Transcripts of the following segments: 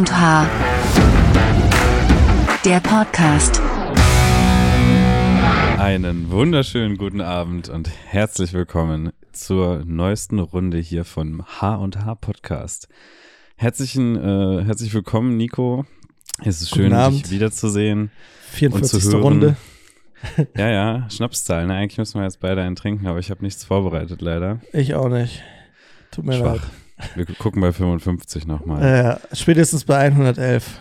und H. Der Podcast. Einen wunderschönen guten Abend und herzlich willkommen zur neuesten Runde hier vom H und H Podcast. Herzlichen, äh, herzlich willkommen, Nico. Es ist schön, dich wiederzusehen. 44. und zu hören. Runde. Ja, ja, Schnapszahl. Ne? Eigentlich müssen wir jetzt beide einen trinken, aber ich habe nichts vorbereitet, leider. Ich auch nicht. Tut mir Schwach. leid. Wir gucken bei 55 nochmal. Äh, spätestens bei 111.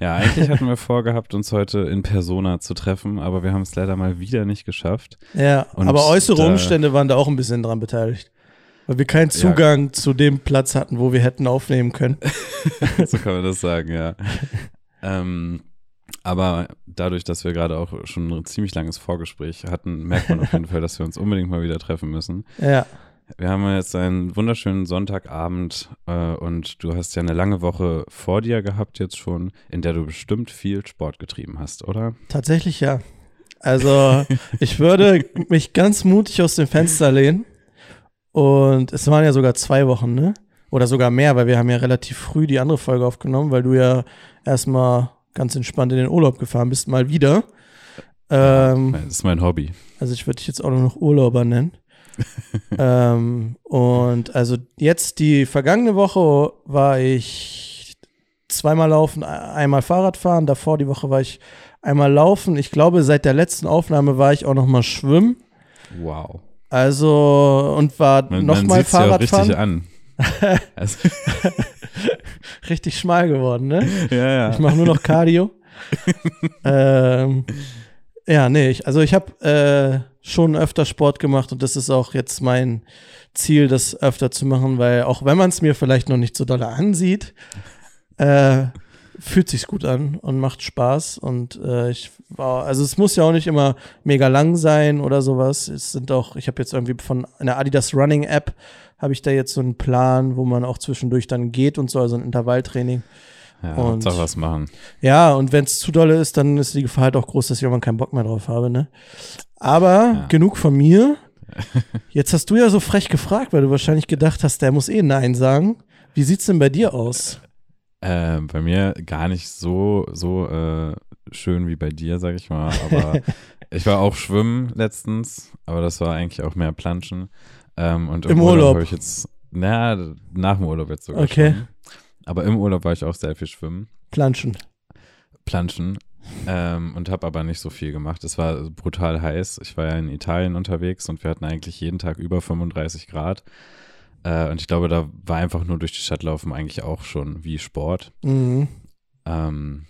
Ja, eigentlich hatten wir vorgehabt, uns heute in Persona zu treffen, aber wir haben es leider mal wieder nicht geschafft. Ja, Und aber äußere da- Umstände waren da auch ein bisschen dran beteiligt. Weil wir keinen Zugang zu dem Platz hatten, wo wir hätten aufnehmen können. so kann man das sagen, ja. ähm, aber dadurch, dass wir gerade auch schon ein ziemlich langes Vorgespräch hatten, merkt man auf jeden Fall, dass wir uns unbedingt mal wieder treffen müssen. Ja, Wir haben jetzt einen wunderschönen Sonntagabend äh, und du hast ja eine lange Woche vor dir gehabt jetzt schon, in der du bestimmt viel Sport getrieben hast, oder? tatsächlich ja. Also, ich würde mich ganz mutig aus dem Fenster lehnen. Und es waren ja sogar zwei Wochen, ne? Oder sogar mehr, weil wir haben ja relativ früh die andere Folge aufgenommen, weil du ja erstmal ganz entspannt in den Urlaub gefahren bist, mal wieder. Ähm, Das ist mein Hobby. Also ich würde dich jetzt auch nur noch Urlauber nennen. ähm, und also jetzt die vergangene Woche war ich zweimal laufen, e- einmal Fahrrad fahren. Davor die Woche war ich einmal laufen. Ich glaube, seit der letzten Aufnahme war ich auch noch mal schwimmen. Wow. Also und war Man, noch man mal sieht's ja richtig fahren. an. Also, Richtig schmal geworden, ne? ja, ja. Ich mache nur noch Cardio. ähm, ja, nee, ich, also ich habe äh, schon öfter Sport gemacht und das ist auch jetzt mein Ziel, das öfter zu machen, weil auch wenn man es mir vielleicht noch nicht so doll ansieht, äh, fühlt sich's gut an und macht Spaß und äh, ich war, also es muss ja auch nicht immer mega lang sein oder sowas. Es sind auch, ich habe jetzt irgendwie von einer Adidas Running App habe ich da jetzt so einen Plan, wo man auch zwischendurch dann geht und so, also ein Intervalltraining. Ja Und- Hauptsache was machen. Ja, und wenn es zu dolle ist, dann ist die Gefahr halt auch groß, dass ich irgendwann keinen Bock mehr drauf habe, ne? Aber Ja. genug von mir. Jetzt hast du ja so frech gefragt, weil du wahrscheinlich gedacht hast, der muss eh Nein sagen. Wie sieht's denn bei dir aus? Äh, bei mir gar nicht so, so äh, schön wie bei dir, sag ich mal. Aber ich war auch schwimmen letztens, aber das war eigentlich auch mehr Planschen. Ähm, und im, Im Urlaub, Urlaub? habe ich jetzt, na, nach dem Urlaub jetzt sogar Okay. schwimmen. Aber im Urlaub war ich auch sehr viel schwimmen, Planschen. planschen. Ähm, und habe aber nicht so viel gemacht. Es war brutal heiß. Ich war ja in Italien unterwegs und wir hatten eigentlich jeden Tag über 35 Grad. Äh, und ich glaube, da war einfach nur durch die Stadt laufen eigentlich auch schon wie Sport. Mhm. Ähm,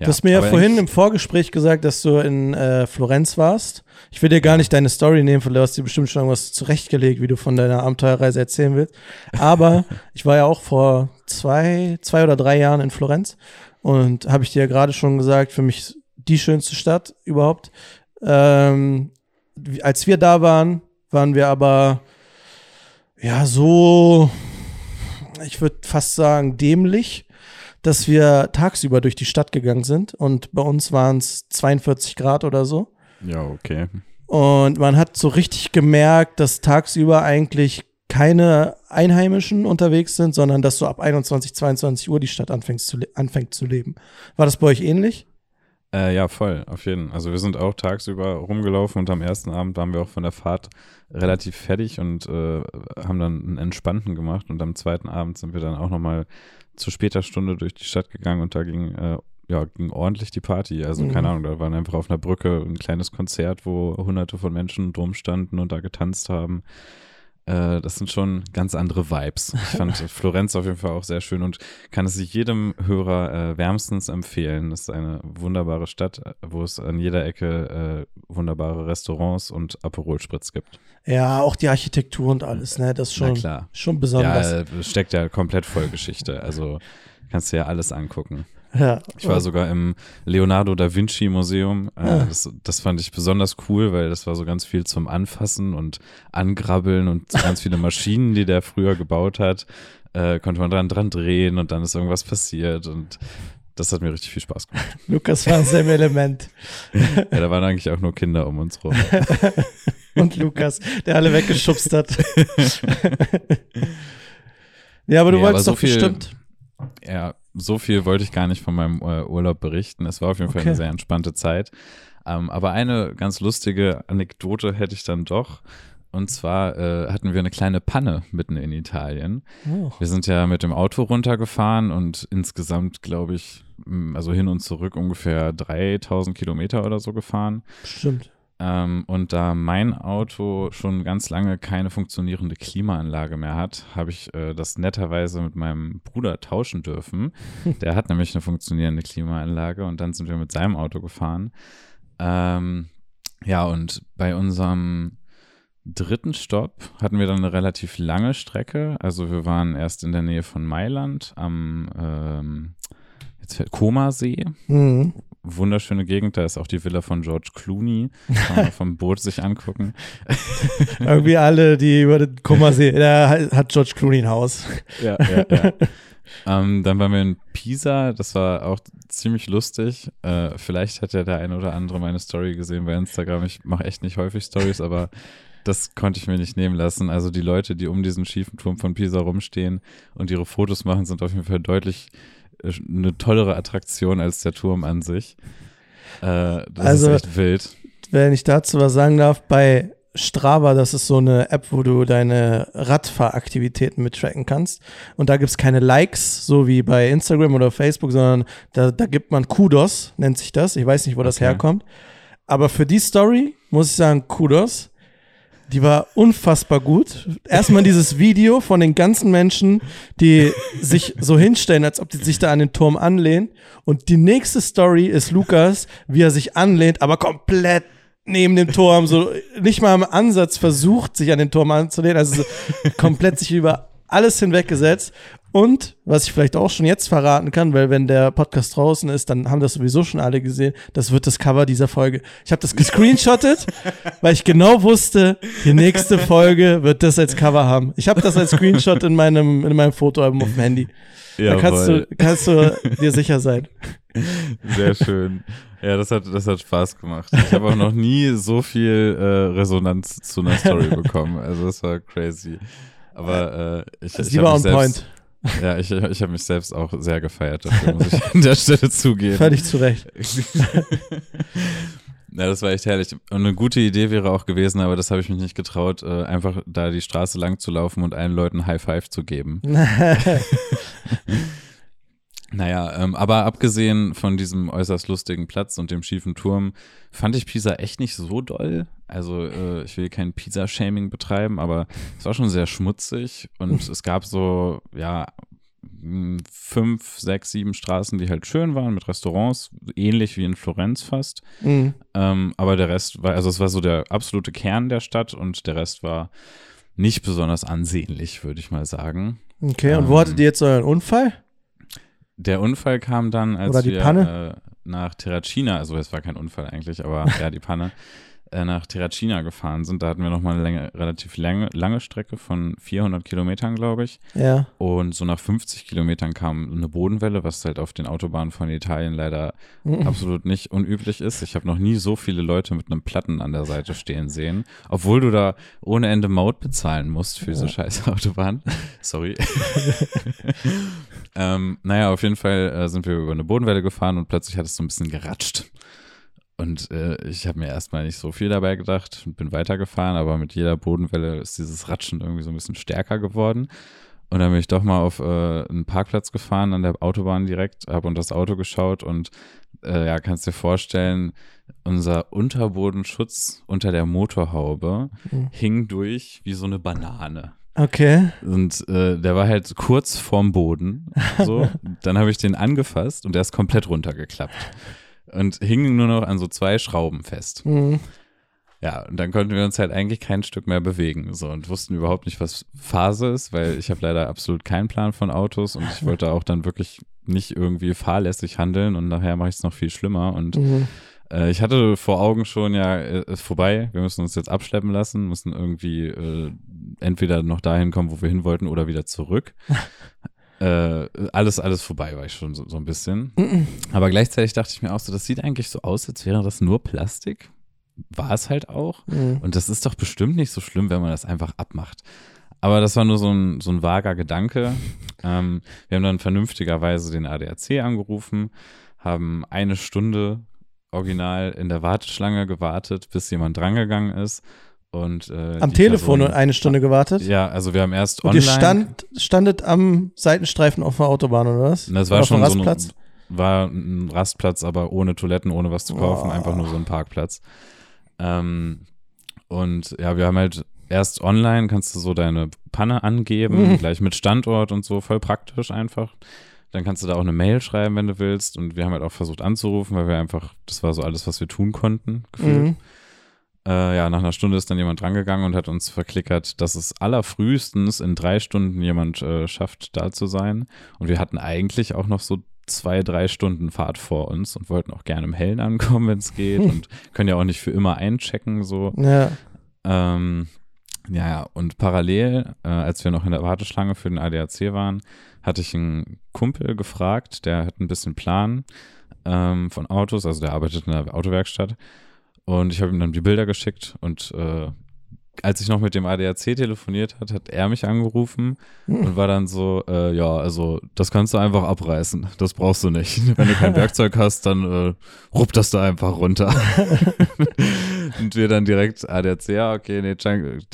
du hast mir ja vorhin im Vorgespräch gesagt, dass du in äh, Florenz warst. Ich will dir gar nicht deine Story nehmen, von der hast du dir bestimmt schon irgendwas zurechtgelegt, wie du von deiner Abenteuerreise erzählen willst. Aber ich war ja auch vor zwei, zwei oder drei Jahren in Florenz und habe ich dir ja gerade schon gesagt, für mich die schönste Stadt überhaupt. Ähm, als wir da waren, waren wir aber ja so, ich würde fast sagen, dämlich dass wir tagsüber durch die Stadt gegangen sind und bei uns waren es 42 Grad oder so. Ja, okay. Und man hat so richtig gemerkt, dass tagsüber eigentlich keine Einheimischen unterwegs sind, sondern dass so ab 21, 22 Uhr die Stadt anfängt zu, anfängt zu leben. War das bei euch ähnlich? Äh, ja, voll, auf jeden Fall. Also wir sind auch tagsüber rumgelaufen und am ersten Abend waren wir auch von der Fahrt relativ fertig und äh, haben dann einen entspannten gemacht und am zweiten Abend sind wir dann auch nochmal zu später Stunde durch die Stadt gegangen und da ging, äh, ja, ging ordentlich die Party. Also Mhm. keine Ahnung, da waren einfach auf einer Brücke ein kleines Konzert, wo hunderte von Menschen drum standen und da getanzt haben. Äh, das sind schon ganz andere Vibes. Ich fand Florenz auf jeden Fall auch sehr schön und kann es sich jedem Hörer äh, wärmstens empfehlen. Das ist eine wunderbare Stadt, wo es an jeder Ecke äh, wunderbare Restaurants und Aperol Spritz gibt. Ja, auch die Architektur und alles, ne? Das ist schon, klar. schon besonders. Ja, steckt ja komplett voll Geschichte. Also kannst du ja alles angucken. Ja. Ich war sogar im Leonardo da Vinci Museum. Äh, Ah. das, das fand ich besonders cool, weil das war so ganz viel zum Anfassen und Angrabbeln und so ganz viele Maschinen, die der früher gebaut hat. Äh, konnte man dran, dran drehen und dann ist irgendwas passiert und das hat mir richtig viel Spaß gemacht. Lukas war ein sehr im Element. Ja, da waren eigentlich auch nur Kinder um uns rum. Und Lukas, der alle weggeschubst hat. ja, aber du Nee, aber wolltest so doch viel- bestimmt. Ja, so viel wollte ich gar nicht von meinem äh, Urlaub berichten. Es war auf jeden Fall Okay. eine sehr entspannte Zeit. Ähm, aber eine ganz lustige Anekdote hätte ich dann doch. Und zwar äh, hatten wir eine kleine Panne mitten in Italien. Oh. Wir sind ja mit dem Auto runtergefahren und insgesamt, glaube ich, also hin und zurück ungefähr 3000 Kilometer oder so gefahren. Stimmt. Ähm, und da mein Auto schon ganz lange keine funktionierende Klimaanlage mehr hat, habe ich äh, das netterweise mit meinem Bruder tauschen dürfen. Der hat nämlich eine funktionierende Klimaanlage und dann sind wir mit seinem Auto gefahren. Ähm, ja, und bei unserem dritten Stopp hatten wir dann eine relativ lange Strecke. Also wir waren erst in der Nähe von Mailand am ähm, jetzt Comasee Mhm. Wunderschöne Gegend, da ist auch die Villa von George Clooney, kann man vom Boot sich angucken. Irgendwie alle, die über den Kummersee, da hat George Clooney ein Haus. Ja, ja, ja. ähm, dann waren wir in Pisa, das war auch ziemlich lustig. Äh, vielleicht hat ja der eine oder andere meine Story gesehen bei Instagram. Ich mache echt nicht häufig Stories, aber das konnte ich mir nicht nehmen lassen. Also die Leute, die um diesen schiefen Turm von Pisa rumstehen und ihre Fotos machen, sind auf jeden Fall deutlich eine tollere Attraktion als der Turm an sich. Äh, das Also- ist echt wild. Wenn ich dazu was sagen darf, bei Strava, das ist so eine App, wo du deine Radfahraktivitäten mittracken kannst. Und da gibt's keine Likes, so wie bei Instagram oder Facebook, sondern da, da gibt man Kudos, nennt sich das. Ich weiß nicht, wo das Okay. herkommt. Aber für die Story muss ich sagen, Kudos. Die war unfassbar gut. Erstmal dieses Video von den ganzen Menschen, die sich so hinstellen, als ob die sich da an den Turm anlehnen. Und die nächste Story ist Lukas, wie er sich anlehnt, aber komplett neben dem Turm, so nicht mal im Ansatz versucht, sich an den Turm anzulehnen, also so komplett sich über alles hinweggesetzt. Und was ich vielleicht auch schon jetzt verraten kann, weil wenn der Podcast draußen ist, dann haben das sowieso schon alle gesehen, das wird das Cover dieser Folge. Ich habe das gescreenshottet, weil ich genau wusste, die nächste Folge wird das als Cover haben. Ich habe das als Screenshot in meinem, in meinem Fotoalbum auf dem Handy. Da kannst du, kannst du dir sicher sein. Sehr schön. Ja, das hat, das hat Spaß gemacht. Ich habe auch noch nie so viel äh, Resonanz zu einer Story bekommen. Also das war crazy. Aber äh, ich, Das ist ich habe lieber mich selbst, point. Ja, ich, ich habe mich selbst auch sehr gefeiert dafür, muss ich an der Stelle zugeben. Völlig zu Recht. Ja, das war echt herrlich. Und eine gute Idee wäre auch gewesen, aber das habe ich mich nicht getraut, äh, einfach da die Straße lang zu laufen und allen Leuten High Five zu geben. Naja, ähm, aber abgesehen von diesem äußerst lustigen Platz und dem schiefen Turm, fand ich Pisa echt nicht so doll. Also äh, ich will kein Pisa-Shaming betreiben, aber es war schon sehr schmutzig und es gab so, ja, mh, fünf, sechs, sieben Straßen, die halt schön waren mit Restaurants, ähnlich wie in Florenz fast. Mhm. Ähm, aber der Rest war, also es war so der absolute Kern der Stadt und der Rest war nicht besonders ansehnlich, würde ich mal sagen. Okay, und Ähm, wo hattet ihr jetzt euren Unfall? Der Unfall kam dann, als Oder die wir Panne? Äh, nach Terracina, also es war kein Unfall eigentlich, aber ja, die Panne, nach Terracina gefahren sind. Da hatten wir nochmal eine Länge, relativ lange, lange Strecke von 400 Kilometern, glaube ich. Ja. Und so nach 50 Kilometern kam eine Bodenwelle, was halt auf den Autobahnen von Italien leider Mhm. absolut nicht unüblich ist. Ich habe noch nie so viele Leute mit einem Platten an der Seite stehen sehen, obwohl du da ohne Ende Maut bezahlen musst für diese scheiß Autobahn. Sorry. ähm, naja, auf jeden Fall äh, sind wir über eine Bodenwelle gefahren und plötzlich hat es so ein bisschen geratscht. Und äh, ich habe mir erstmal nicht so viel dabei gedacht und bin weitergefahren, aber mit jeder Bodenwelle ist dieses Ratschen irgendwie so ein bisschen stärker geworden. Und dann bin ich doch mal auf äh, einen Parkplatz gefahren an der Autobahn direkt, habe unter das Auto geschaut und äh, ja, kannst dir vorstellen, unser Unterbodenschutz unter der Motorhaube Mhm. hing durch wie so eine Banane. Okay. Und äh, der war halt kurz vorm Boden. So. Dann habe ich den angefasst und der ist komplett runtergeklappt. Und hing nur noch an so zwei Schrauben fest. Mhm. Ja, und dann konnten wir uns halt eigentlich kein Stück mehr bewegen. So und wussten überhaupt nicht, was Phase ist, weil ich habe leider absolut keinen Plan von Autos und ich wollte auch dann wirklich nicht irgendwie fahrlässig handeln und nachher mache ich es noch viel schlimmer. Und Mhm. äh, ich hatte vor Augen schon, ja, äh, ist vorbei, wir müssen uns jetzt abschleppen lassen, müssen irgendwie äh, entweder noch dahin kommen, wo wir hin wollten, oder wieder zurück. äh, alles, alles vorbei war ich schon so, so ein bisschen. Mhm. Aber gleichzeitig dachte ich mir auch so, das sieht eigentlich so aus, als wäre das nur Plastik. War es halt auch. Mhm. Und das ist doch bestimmt nicht so schlimm, wenn man das einfach abmacht. aber das war nur so ein, so ein vager Gedanke. ähm, wir haben dann vernünftigerweise den ADAC angerufen, haben eine Stunde original in der Warteschlange gewartet, bis jemand drangegangen ist. Und, äh, Am Telefon Person- und eine Stunde gewartet? Ja, also wir haben erst Und online. ihr stand, standet am Seitenstreifen auf der Autobahn, oder was? Das Oder war auf dem schon so ein, Rastplatz? war ein Rastplatz, aber ohne Toiletten, ohne was zu kaufen, Boah. einfach nur so ein Parkplatz. Ähm, und ja, wir haben halt erst online, kannst du so deine Panne angeben, Mhm. gleich mit Standort und so, voll praktisch einfach. Dann kannst du da auch eine Mail schreiben, wenn du willst. Und wir haben halt auch versucht anzurufen, weil wir einfach, das war so alles, was wir tun konnten, gefühlt. Mhm. Äh, ja, nach einer Stunde ist dann jemand drangegangen und hat uns verklickert, dass es allerfrühestens in drei Stunden jemand äh, schafft, da zu sein. Und wir hatten eigentlich auch noch so zwei, drei Stunden Fahrt vor uns und wollten auch gerne im Hellen ankommen, wenn es geht. und können ja auch nicht für immer einchecken, so. Ja. Ähm, ja, und parallel, äh, als wir noch in der Warteschlange für den ADAC waren, hatte ich einen Kumpel gefragt, der hat ein bisschen Plan ähm, von Autos, also der arbeitet in der Autowerkstatt. Und ich habe ihm dann die Bilder geschickt und äh, als ich noch mit dem ADAC telefoniert hat, hat er mich angerufen und war dann so, äh, ja, also das kannst du einfach abreißen, das brauchst du nicht. Wenn du kein Werkzeug hast, dann äh, rupp das da einfach runter. und wir dann direkt ADAC, ja, okay, nee,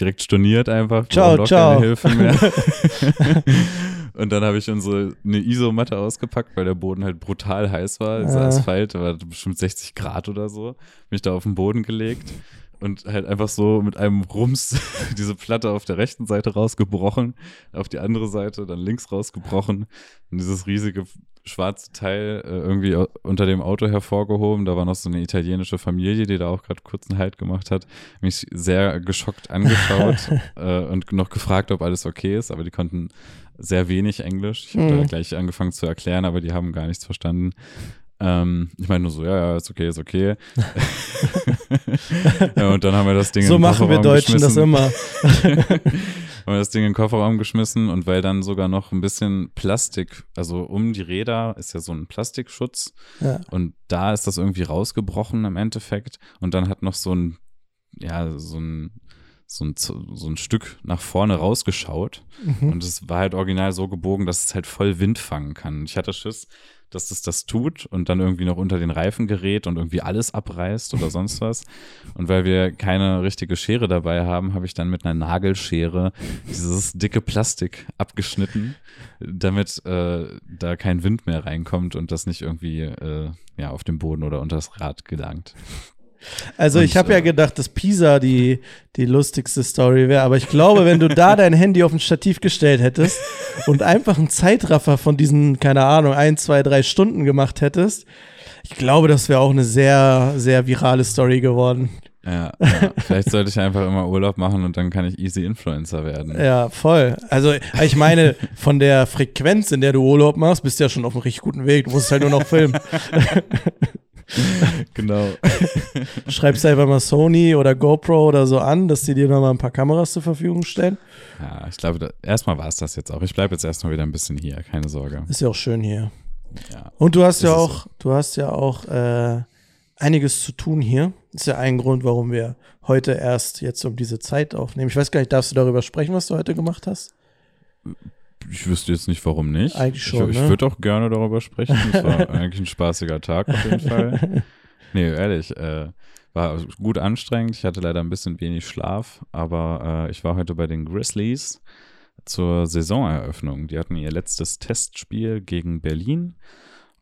direkt storniert einfach. Ciao, ciao. Keine Hilfe mehr. und dann habe ich unsere eine Isomatte ausgepackt, weil der Boden halt brutal heiß war. Das Ah. Asphalt war bestimmt 60 Grad oder so. Mich da auf den Boden gelegt und halt einfach so mit einem Rums diese Platte auf der rechten Seite rausgebrochen, auf die andere Seite dann links rausgebrochen und dieses riesige schwarze Teil äh, irgendwie unter dem Auto hervorgehoben. Da war noch so eine italienische Familie, die da auch gerade kurz einen Halt gemacht hat, mich sehr geschockt angeschaut äh, und noch gefragt, ob alles okay ist, aber die konnten sehr wenig Englisch. Ich habe da Mhm. gleich angefangen zu erklären, aber die haben gar nichts verstanden. Ähm, ich meine nur so, ja, ja, ist okay, ist okay. ja, und dann haben wir das Ding So in den machen wir Kofferraum Deutschen das immer. haben wir das Ding in den Kofferraum geschmissen und weil dann sogar noch ein bisschen Plastik, also um die Räder ist ja so ein Plastikschutz Ja. und da ist das irgendwie rausgebrochen im Endeffekt und dann hat noch so ein, ja, so ein, so ein, so ein Stück nach vorne rausgeschaut Mhm. und es war halt original so gebogen, dass es halt voll Wind fangen kann. Ich hatte Schiss, dass es das tut und dann irgendwie noch unter den Reifen gerät und irgendwie alles abreißt oder sonst was. Und weil wir keine richtige Schere dabei haben, habe ich dann mit einer Nagelschere dieses dicke Plastik abgeschnitten, damit äh, da kein Wind mehr reinkommt und das nicht irgendwie äh, ja, auf dem Boden oder unter das Rad gelangt. Also ich Und, habe ja äh, gedacht, dass Pisa die, die lustigste Story wäre, aber ich glaube, wenn du da dein Handy auf ein Stativ gestellt hättest und einfach einen Zeitraffer von diesen, keine Ahnung, ein, zwei, drei Stunden gemacht hättest, ich glaube, das wäre auch eine sehr, sehr virale Story geworden. Ja, ja. vielleicht sollte ich einfach immer Urlaub machen und dann kann ich easy Influencer werden. Ja, voll. Also ich meine, von der Frequenz, in der du Urlaub machst, bist du ja schon auf einem richtig guten Weg. Du musst halt nur noch filmen. Genau. Schreibst einfach mal Sony oder GoPro oder so an, dass die dir nochmal ein paar Kameras zur Verfügung stellen. Ja, ich glaube, erstmal war es das jetzt auch. Ich bleibe jetzt erstmal wieder ein bisschen hier, keine Sorge. Ist ja auch schön hier. Ja. Und du hast ja auch, du hast ja auch äh, einiges zu tun hier. Ist ja ein Grund, warum wir heute erst jetzt um diese Zeit aufnehmen. Ich weiß gar nicht, darfst du darüber sprechen, was du heute gemacht hast? Ich wüsste jetzt nicht, warum nicht. Eigentlich schon, Ich, ich ne? würde auch gerne darüber sprechen. Es war eigentlich ein spaßiger Tag auf jeden Fall. Nee, ehrlich, äh, war gut anstrengend. Ich hatte leider ein bisschen wenig Schlaf, aber äh, ich war heute bei den Grizzlies zur Saisoneröffnung. Die hatten ihr letztes Testspiel gegen Berlin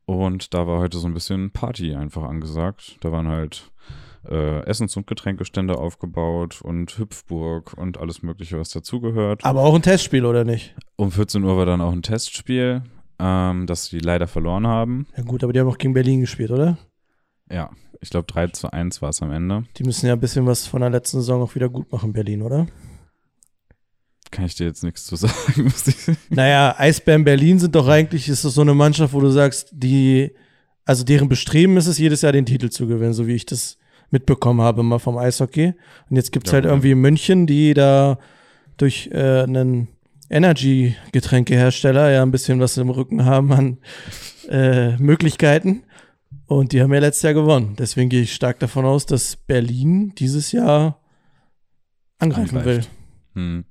und da war heute so ein bisschen Party einfach angesagt. Da waren halt äh, Essens- und Getränkestände aufgebaut und Hüpfburg und alles Mögliche, was dazugehört. Aber auch ein Testspiel, oder nicht? Um 14 Uhr war dann auch ein Testspiel, ähm, das sie leider verloren haben. Ja gut, aber die haben auch gegen Berlin gespielt, oder? Ja, ich glaube 3 zu 1 war es am Ende. Die müssen ja ein bisschen was von der letzten Saison auch wieder gut machen, Berlin, oder? Kann ich dir jetzt nichts zu sagen. Naja, Eisbären Berlin sind doch eigentlich, ist das so eine Mannschaft, wo du sagst, die, also deren Bestreben ist es, jedes Jahr den Titel zu gewinnen, so wie ich das mitbekommen habe mal vom Eishockey. Und jetzt gibt's Ja, halt irgendwie München, die da durch äh, einen Energy-Getränkehersteller ja ein bisschen was im Rücken haben an äh, Möglichkeiten. Und die haben ja letztes Jahr gewonnen. Deswegen gehe ich stark davon aus, dass Berlin dieses Jahr angreifen will. Angreift. Hm.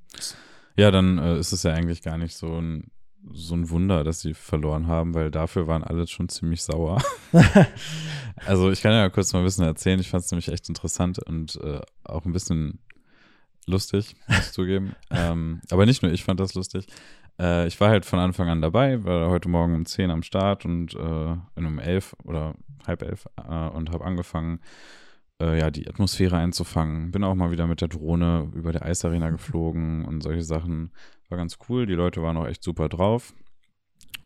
Ja, dann äh, ist es ja eigentlich gar nicht so ein, so ein Wunder, dass sie verloren haben, weil dafür waren alle schon ziemlich sauer. also ich kann ja kurz mal ein bisschen erzählen. Ich fand es nämlich echt interessant und äh, auch ein bisschen lustig, muss ich zugeben. Ähm, aber nicht nur ich fand das lustig. Äh, ich war halt von Anfang an dabei, war heute Morgen um 10 am Start und äh, um 11 oder halb elf äh, und habe angefangen, äh, ja, die Atmosphäre einzufangen. Bin auch mal wieder mit der Drohne über der Eisarena geflogen und solche Sachen. War ganz cool. Die Leute waren auch echt super drauf.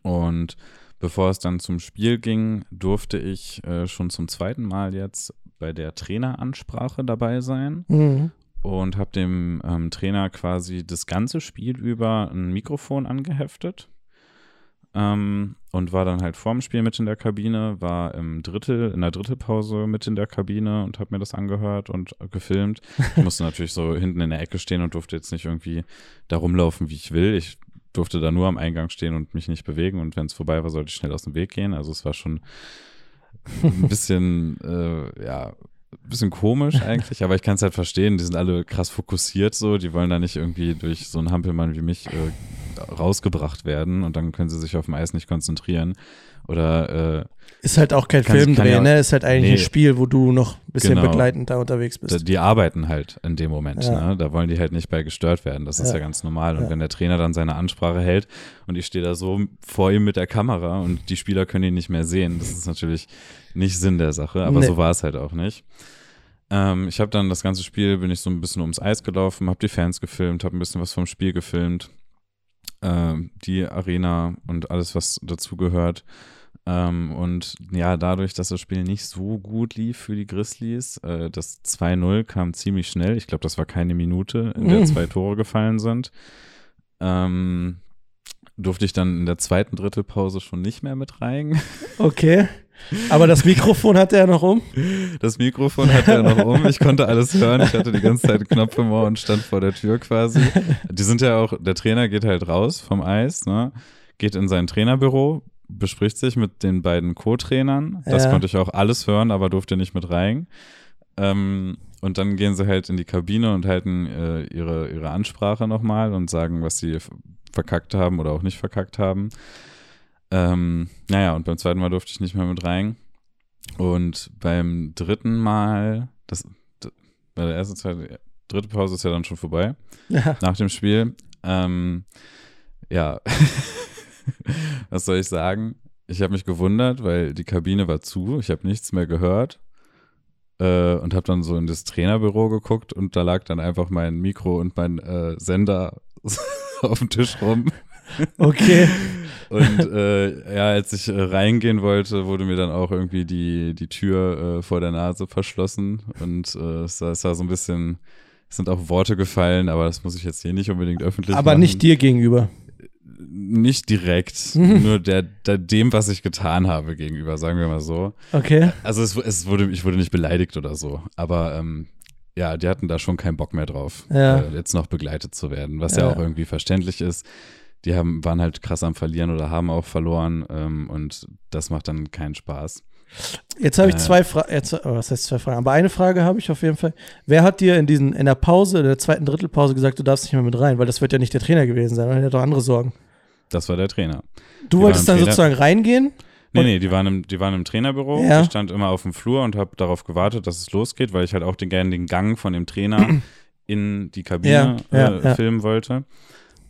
Und bevor es dann zum Spiel ging, durfte ich äh, schon zum zweiten Mal jetzt bei der Traineransprache dabei sein. Mhm und habe dem ähm, Trainer quasi das ganze Spiel über ein Mikrofon angeheftet. Ähm, und war dann halt vorm Spiel mit in der Kabine, war im Drittel, in der Drittelpause mit in der Kabine und habe mir das angehört und gefilmt. Ich musste natürlich so hinten in der Ecke stehen und durfte jetzt nicht irgendwie da rumlaufen, wie ich will. Ich durfte da nur am Eingang stehen und mich nicht bewegen und wenn es vorbei war, sollte ich schnell aus dem Weg gehen. Also es war schon ein bisschen, äh, ja, bisschen komisch eigentlich, aber ich kann es halt verstehen. Die sind alle krass fokussiert so. Die wollen da nicht irgendwie durch so einen Hampelmann wie mich äh, rausgebracht werden und dann können sie sich auf dem Eis nicht konzentrieren. Oder äh, ist halt auch kein Filmdreh, ja, ne? Ist halt eigentlich nee, ein Spiel, wo du noch ein bisschen genau, begleitend da unterwegs bist. Die, arbeiten halt in dem Moment, ja. ne? Da wollen die halt nicht bei gestört werden. Das ist ja, ja ganz normal. Und wenn der Trainer dann seine Ansprache hält und ich stehe da so vor ihm mit der Kamera und die Spieler können ihn nicht mehr sehen, das ist natürlich nicht Sinn der Sache, aber nee. so war es halt auch nicht. Ähm, ich habe dann das ganze Spiel, bin ich so ein bisschen ums Eis gelaufen, habe die Fans gefilmt, habe ein bisschen was vom Spiel gefilmt, äh, die Arena und alles, was dazugehört. Ähm, und ja, dadurch, dass das Spiel nicht so gut lief für die Grizzlies, äh, das 2-0 kam ziemlich schnell. Ich glaube, das war keine Minute, in der mhm. zwei Tore gefallen sind. Ähm, durfte ich dann in der zweiten Drittelpause schon nicht mehr mit rein. Okay. Aber das Mikrofon hatte er noch um? Das Mikrofon hatte er noch um. Ich konnte alles hören. Ich hatte die ganze Zeit einen Knopf im Ohr und stand vor der Tür quasi. Die sind ja auch, der Trainer geht halt raus vom Eis, ne? geht in sein Trainerbüro, bespricht sich mit den beiden Co-Trainern. Das ja. konnte ich auch alles hören, aber durfte nicht mit rein. Ähm, und dann gehen sie halt in die Kabine und halten äh, ihre, ihre Ansprache nochmal und sagen, was sie verkackt haben oder auch nicht verkackt haben. Ähm, naja, und beim zweiten Mal durfte ich nicht mehr mit rein. Und beim dritten Mal, das, bei der ersten, zweiten, dritte Pause ist ja dann schon vorbei. Ja. Nach dem Spiel. Ähm, ja, was soll ich sagen? Ich habe mich gewundert, weil die Kabine war zu. Ich habe nichts mehr gehört. Äh, und habe dann so in das Trainerbüro geguckt und da lag dann einfach mein Mikro und mein äh, Sender auf dem Tisch rum. Okay. Und äh, ja, als ich äh, reingehen wollte, wurde mir dann auch irgendwie die, die Tür äh, vor der Nase verschlossen. Und äh, es, war, es war so ein bisschen, es sind auch Worte gefallen, aber das muss ich jetzt hier nicht unbedingt öffentlich aber machen. Aber nicht dir gegenüber. Nicht direkt, mhm. nur der, der, dem, was ich getan habe, gegenüber, sagen wir mal so. Okay. Also es, es wurde, ich wurde nicht beleidigt oder so, aber ähm, ja, die hatten da schon keinen Bock mehr drauf, ja. äh, jetzt noch begleitet zu werden, was ja. ja. auch irgendwie verständlich ist die haben, waren halt krass am Verlieren oder haben auch verloren ähm, und das macht dann keinen Spaß. Jetzt habe ich äh, zwei Fragen, oh, was heißt zwei Fragen? Aber eine Frage habe ich auf jeden Fall. Wer hat dir in diesen, in der Pause, in der zweiten Drittelpause gesagt, du darfst nicht mehr mit rein? Weil das wird ja nicht der Trainer gewesen sein, weil er hat doch andere Sorgen. Das war der Trainer. Du die wolltest dann Trainer sozusagen reingehen? Nee, nee, die waren im, die waren im Trainerbüro. Ja. Ich stand immer auf dem Flur und habe darauf gewartet, dass es losgeht, weil ich halt auch den, gerne den Gang von dem Trainer in die Kabine ja, ja, äh, filmen wollte.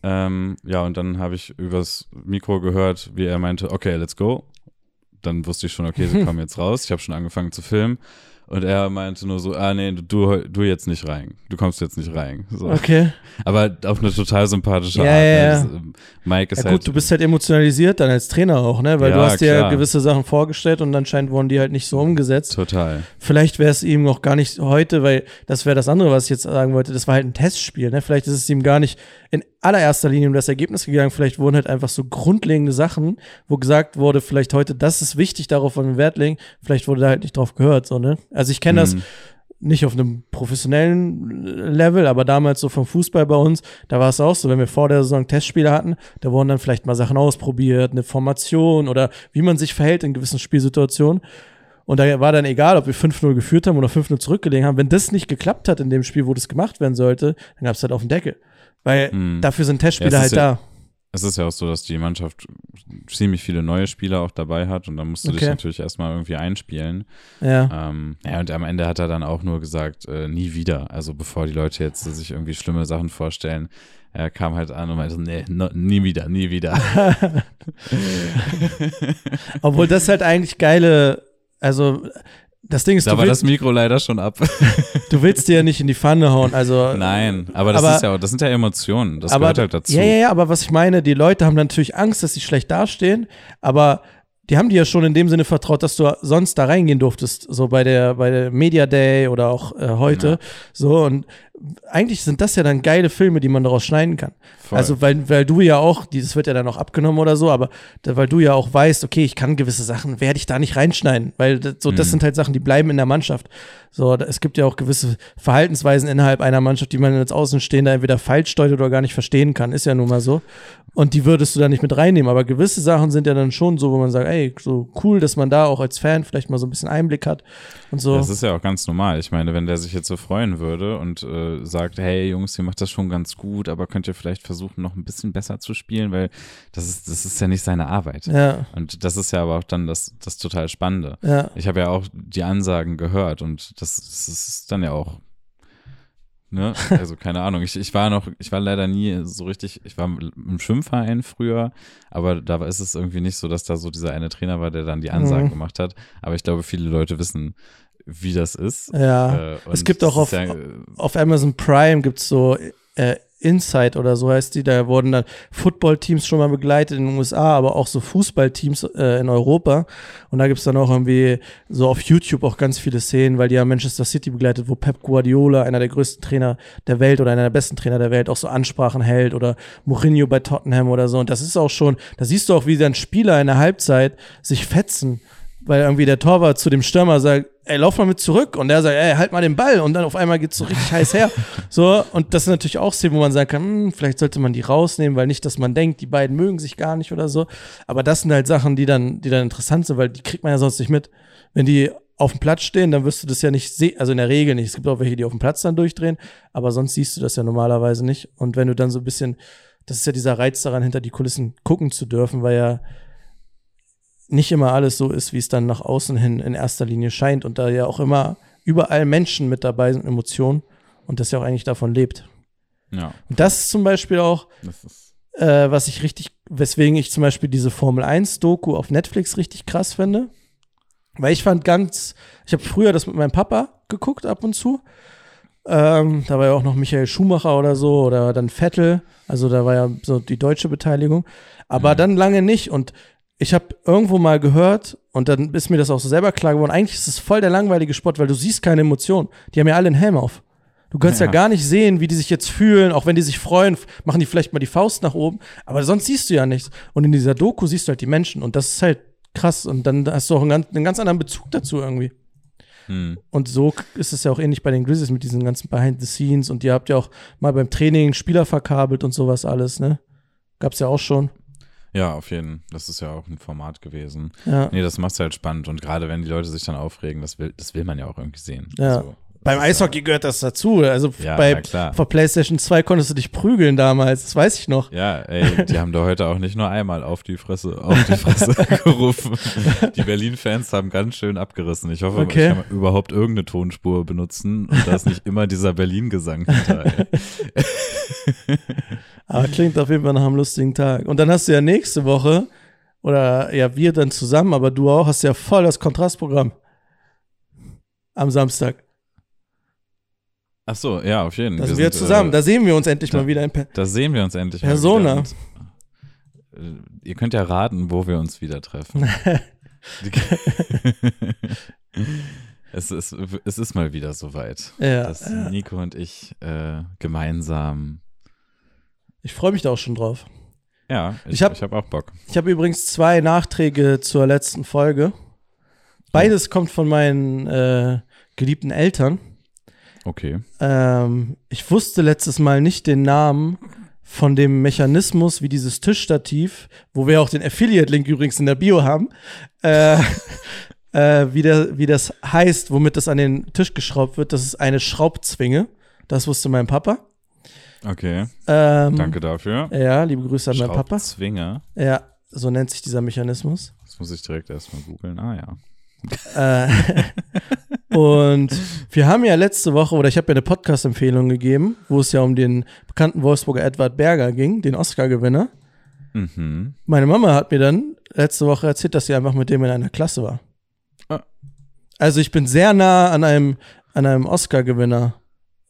Ähm, ja, und dann habe ich übers Mikro gehört, wie er meinte, okay, let's go. Dann wusste ich schon, okay, sie kommen jetzt raus. Ich habe schon angefangen zu filmen. Und er meinte nur so, ah nee, du, du jetzt nicht rein. Du kommst jetzt nicht rein. So. Okay. Aber auf eine total sympathische ja, Art. Ne? Ja, ja. Mike ist ja, gut, halt, du bist halt emotionalisiert dann als Trainer auch, ne? Weil ja, du hast dir ja gewisse Sachen vorgestellt und anscheinend wurden die halt nicht so umgesetzt. Total. Vielleicht wäre es ihm noch gar nicht heute, weil das wäre das andere, was ich jetzt sagen wollte. Das war halt ein Testspiel, ne? Vielleicht ist es ihm gar nicht in allererster Linie um das Ergebnis gegangen. Vielleicht wurden halt einfach so grundlegende Sachen, wo gesagt wurde, vielleicht heute, das ist wichtig, darauf wollen wir Wert legen. Vielleicht wurde da halt nicht drauf gehört, so, ne? Also ich kenne mhm. das nicht auf einem professionellen Level, aber damals so vom Fußball bei uns, da war es auch so, wenn wir vor der Saison Testspiele hatten, da wurden dann vielleicht mal Sachen ausprobiert, eine Formation oder wie man sich verhält in gewissen Spielsituationen. Und da war dann egal, ob wir 5-0 geführt haben oder 5-0 zurückgelegen haben. Wenn das nicht geklappt hat in dem Spiel, wo das gemacht werden sollte, dann gab es halt auf den Deckel. Weil Hm. dafür sind Ja, Testspieler es halt ja- da. Es ist ja auch so, dass die Mannschaft ziemlich viele neue Spieler auch dabei hat und da musst du dich Okay. natürlich erstmal irgendwie einspielen. Ja. Ähm, ja, und am Ende hat er dann auch nur gesagt, äh, nie wieder. Also bevor die Leute jetzt sich irgendwie schlimme Sachen vorstellen, er kam halt an und meinte, nee, no, nie wieder, nie wieder. Obwohl das halt eigentlich geile, also das Ding ist, da war das willst, Mikro leider schon ab. du willst dir ja nicht in die Pfanne hauen. Also Nein, aber das aber- ist ja auch, das sind ja Emotionen. Das aber, gehört halt dazu. Ja, ja, ja, aber was ich meine, die Leute haben natürlich Angst, dass sie schlecht dastehen, aber die haben dir ja schon in dem Sinne vertraut, dass du sonst da reingehen durftest, so bei der, bei der Media Day oder auch äh, heute. Ja. So, und eigentlich sind das ja dann geile Filme, die man daraus schneiden kann. Voll. Also, weil, weil du ja auch, dieses wird ja dann auch abgenommen oder so, aber da, weil du ja auch weißt, okay, ich kann gewisse Sachen, werde ich da nicht reinschneiden, weil das, so, das Mhm. sind halt Sachen, die bleiben in der Mannschaft. So, da, es gibt ja auch gewisse Verhaltensweisen innerhalb einer Mannschaft, die man als Außenstehender entweder falsch deutet oder gar nicht verstehen kann, ist ja nun mal so. Und die würdest du da nicht mit reinnehmen, aber gewisse Sachen sind ja dann schon so, wo man sagt, ey, so cool, dass man da auch als Fan vielleicht mal so ein bisschen Einblick hat und so. Das ist ja auch ganz normal. Ich meine, wenn der sich jetzt so freuen würde und äh, sagt, hey Jungs, ihr macht das schon ganz gut, aber könnt ihr vielleicht versuchen, noch ein bisschen besser zu spielen, weil das ist, das ist ja nicht seine Arbeit. ja, Und das ist ja aber auch dann das, das total Spannende. ja. Ich habe ja auch die Ansagen gehört und das, das ist dann ja auch, ne, also keine Ahnung. Ich, ich war noch, ich war leider nie so richtig, ich war im Schwimmverein früher, aber da ist es irgendwie nicht so, dass da so dieser eine Trainer war, der dann die Ansagen Mhm. gemacht hat. Aber ich glaube, viele Leute wissen, wie das ist. Ja. Äh, Es gibt auch auf, ja, auf Amazon Prime gibt's so äh, Insight oder so heißt die. Da wurden dann Football-Teams schon mal begleitet in den USA, aber auch so Fußballteams äh, in Europa. Und da gibt's dann auch irgendwie so auf YouTube auch ganz viele Szenen, weil die haben Manchester City begleitet, wo Pep Guardiola, einer der größten Trainer der Welt oder einer der besten Trainer der Welt, auch so Ansprachen hält oder Mourinho bei Tottenham oder so. Und das ist auch schon, da siehst du auch, wie dann Spieler in der Halbzeit sich fetzen weil irgendwie der Torwart zu dem Stürmer sagt, ey, lauf mal mit zurück. Und der sagt, ey, halt mal den Ball. Und dann auf einmal geht's so richtig heiß her. So, und das sind natürlich auch Szenen, wo man sagen kann, hm, vielleicht sollte man die rausnehmen, weil nicht, dass man denkt, die beiden mögen sich gar nicht oder so. Aber das sind halt Sachen, die dann, die dann interessant sind, weil die kriegt man ja sonst nicht mit. Wenn die auf dem Platz stehen, dann wirst du das ja nicht sehen, also in der Regel nicht. Es gibt auch welche, die auf dem Platz dann durchdrehen, aber sonst siehst du das ja normalerweise nicht. Und wenn du dann so ein bisschen, das ist ja dieser Reiz daran, hinter die Kulissen gucken zu dürfen, weil ja nicht immer alles so ist, wie es dann nach außen hin in erster Linie scheint und da ja auch immer überall Menschen mit dabei sind, Emotionen und das ja auch eigentlich davon lebt. ja, Und das ist zum Beispiel auch, äh, was ich richtig, weswegen ich zum Beispiel diese Formel 1 Doku auf Netflix richtig krass finde. Weil ich fand ganz, ich habe früher das mit meinem Papa geguckt ab und zu. Ähm, da war ja auch noch Michael Schumacher oder so oder dann Vettel. Also da war ja so die deutsche Beteiligung. Aber Mhm. dann lange nicht. Und ich habe irgendwo mal gehört und dann ist mir das auch so selber klar geworden. Eigentlich ist es voll der langweilige Sport, weil du siehst keine Emotionen. Die haben ja alle einen Helm auf. Du kannst ja. Ja. gar nicht sehen, wie die sich jetzt fühlen. Auch wenn die sich freuen, machen die vielleicht mal die Faust nach oben. Aber sonst siehst du ja nichts. Und in dieser Doku siehst du halt die Menschen. Und das ist halt krass. Und dann hast du auch einen ganz, einen ganz anderen Bezug dazu irgendwie. hm, Und so ist es ja auch ähnlich bei den Grizzlies mit diesen ganzen Behind the Scenes. Und ihr habt ja auch mal beim Training Spieler verkabelt und sowas alles, ne? Gab's ja auch schon. Ja, auf jeden Das ist ja auch ein Format gewesen. Ja. Nee, das macht's halt spannend und gerade wenn die Leute sich dann aufregen, das will, das will man ja auch irgendwie sehen. Ja. Also, Beim Eishockey gehört das dazu. Also Ja, bei der PlayStation 2 konntest du dich prügeln damals. Das weiß ich noch. Ja, ey, die haben da heute auch nicht nur einmal auf die Fresse, auf die Fresse gerufen. Die Berlin-Fans haben ganz schön abgerissen. Ich hoffe, Okay. ich kann überhaupt irgendeine Tonspur benutzen und da ist nicht immer dieser Berlin-Gesang hinter. Aber klingt auf jeden Fall nach einem lustigen Tag. Und dann hast du ja nächste Woche, oder ja, wir dann zusammen, aber du auch, hast ja voll das Kontrastprogramm. Am Samstag. Ach so, ja, auf jeden Da Fall. sind wir zusammen. Da sehen wir uns endlich da- mal wieder in per Da sehen wir uns endlich mal Persona. wieder. Und, äh, ihr könnt ja raten, wo wir uns wieder treffen. Es, ist, es ist mal wieder soweit, Ja, dass ja. Nico und ich äh, gemeinsam. Ich freue mich da auch schon drauf. Ja, ich, Ich hab- ich hab auch Bock. Ich habe übrigens zwei Nachträge zur letzten Folge. Beides kommt von meinen äh, geliebten Eltern. Okay. Ähm, ich wusste letztes Mal nicht den Namen von dem Mechanismus, wie dieses Tischstativ, wo wir auch den Affiliate-Link übrigens in der Bio haben, äh, äh, wie, der, wie das heißt, womit das an den Tisch geschraubt wird. Das ist eine Schraubzwinge. Das wusste mein Papa. Okay, Ähm, danke dafür. Ja, liebe Grüße an meinen Papa. Schraubzwinger. Ja, so nennt sich dieser Mechanismus. Das muss ich direkt erstmal googeln. Ah ja. Äh, und wir haben ja letzte Woche, oder ich habe ja eine Podcast-Empfehlung gegeben, wo es ja um den bekannten Wolfsburger Edward Berger ging, den Oscar-Gewinner. Mhm. Meine Mama hat mir dann letzte Woche erzählt, dass sie einfach mit dem in einer Klasse war. Ah. Also ich bin sehr nah an einem, an einem Oscar-Gewinner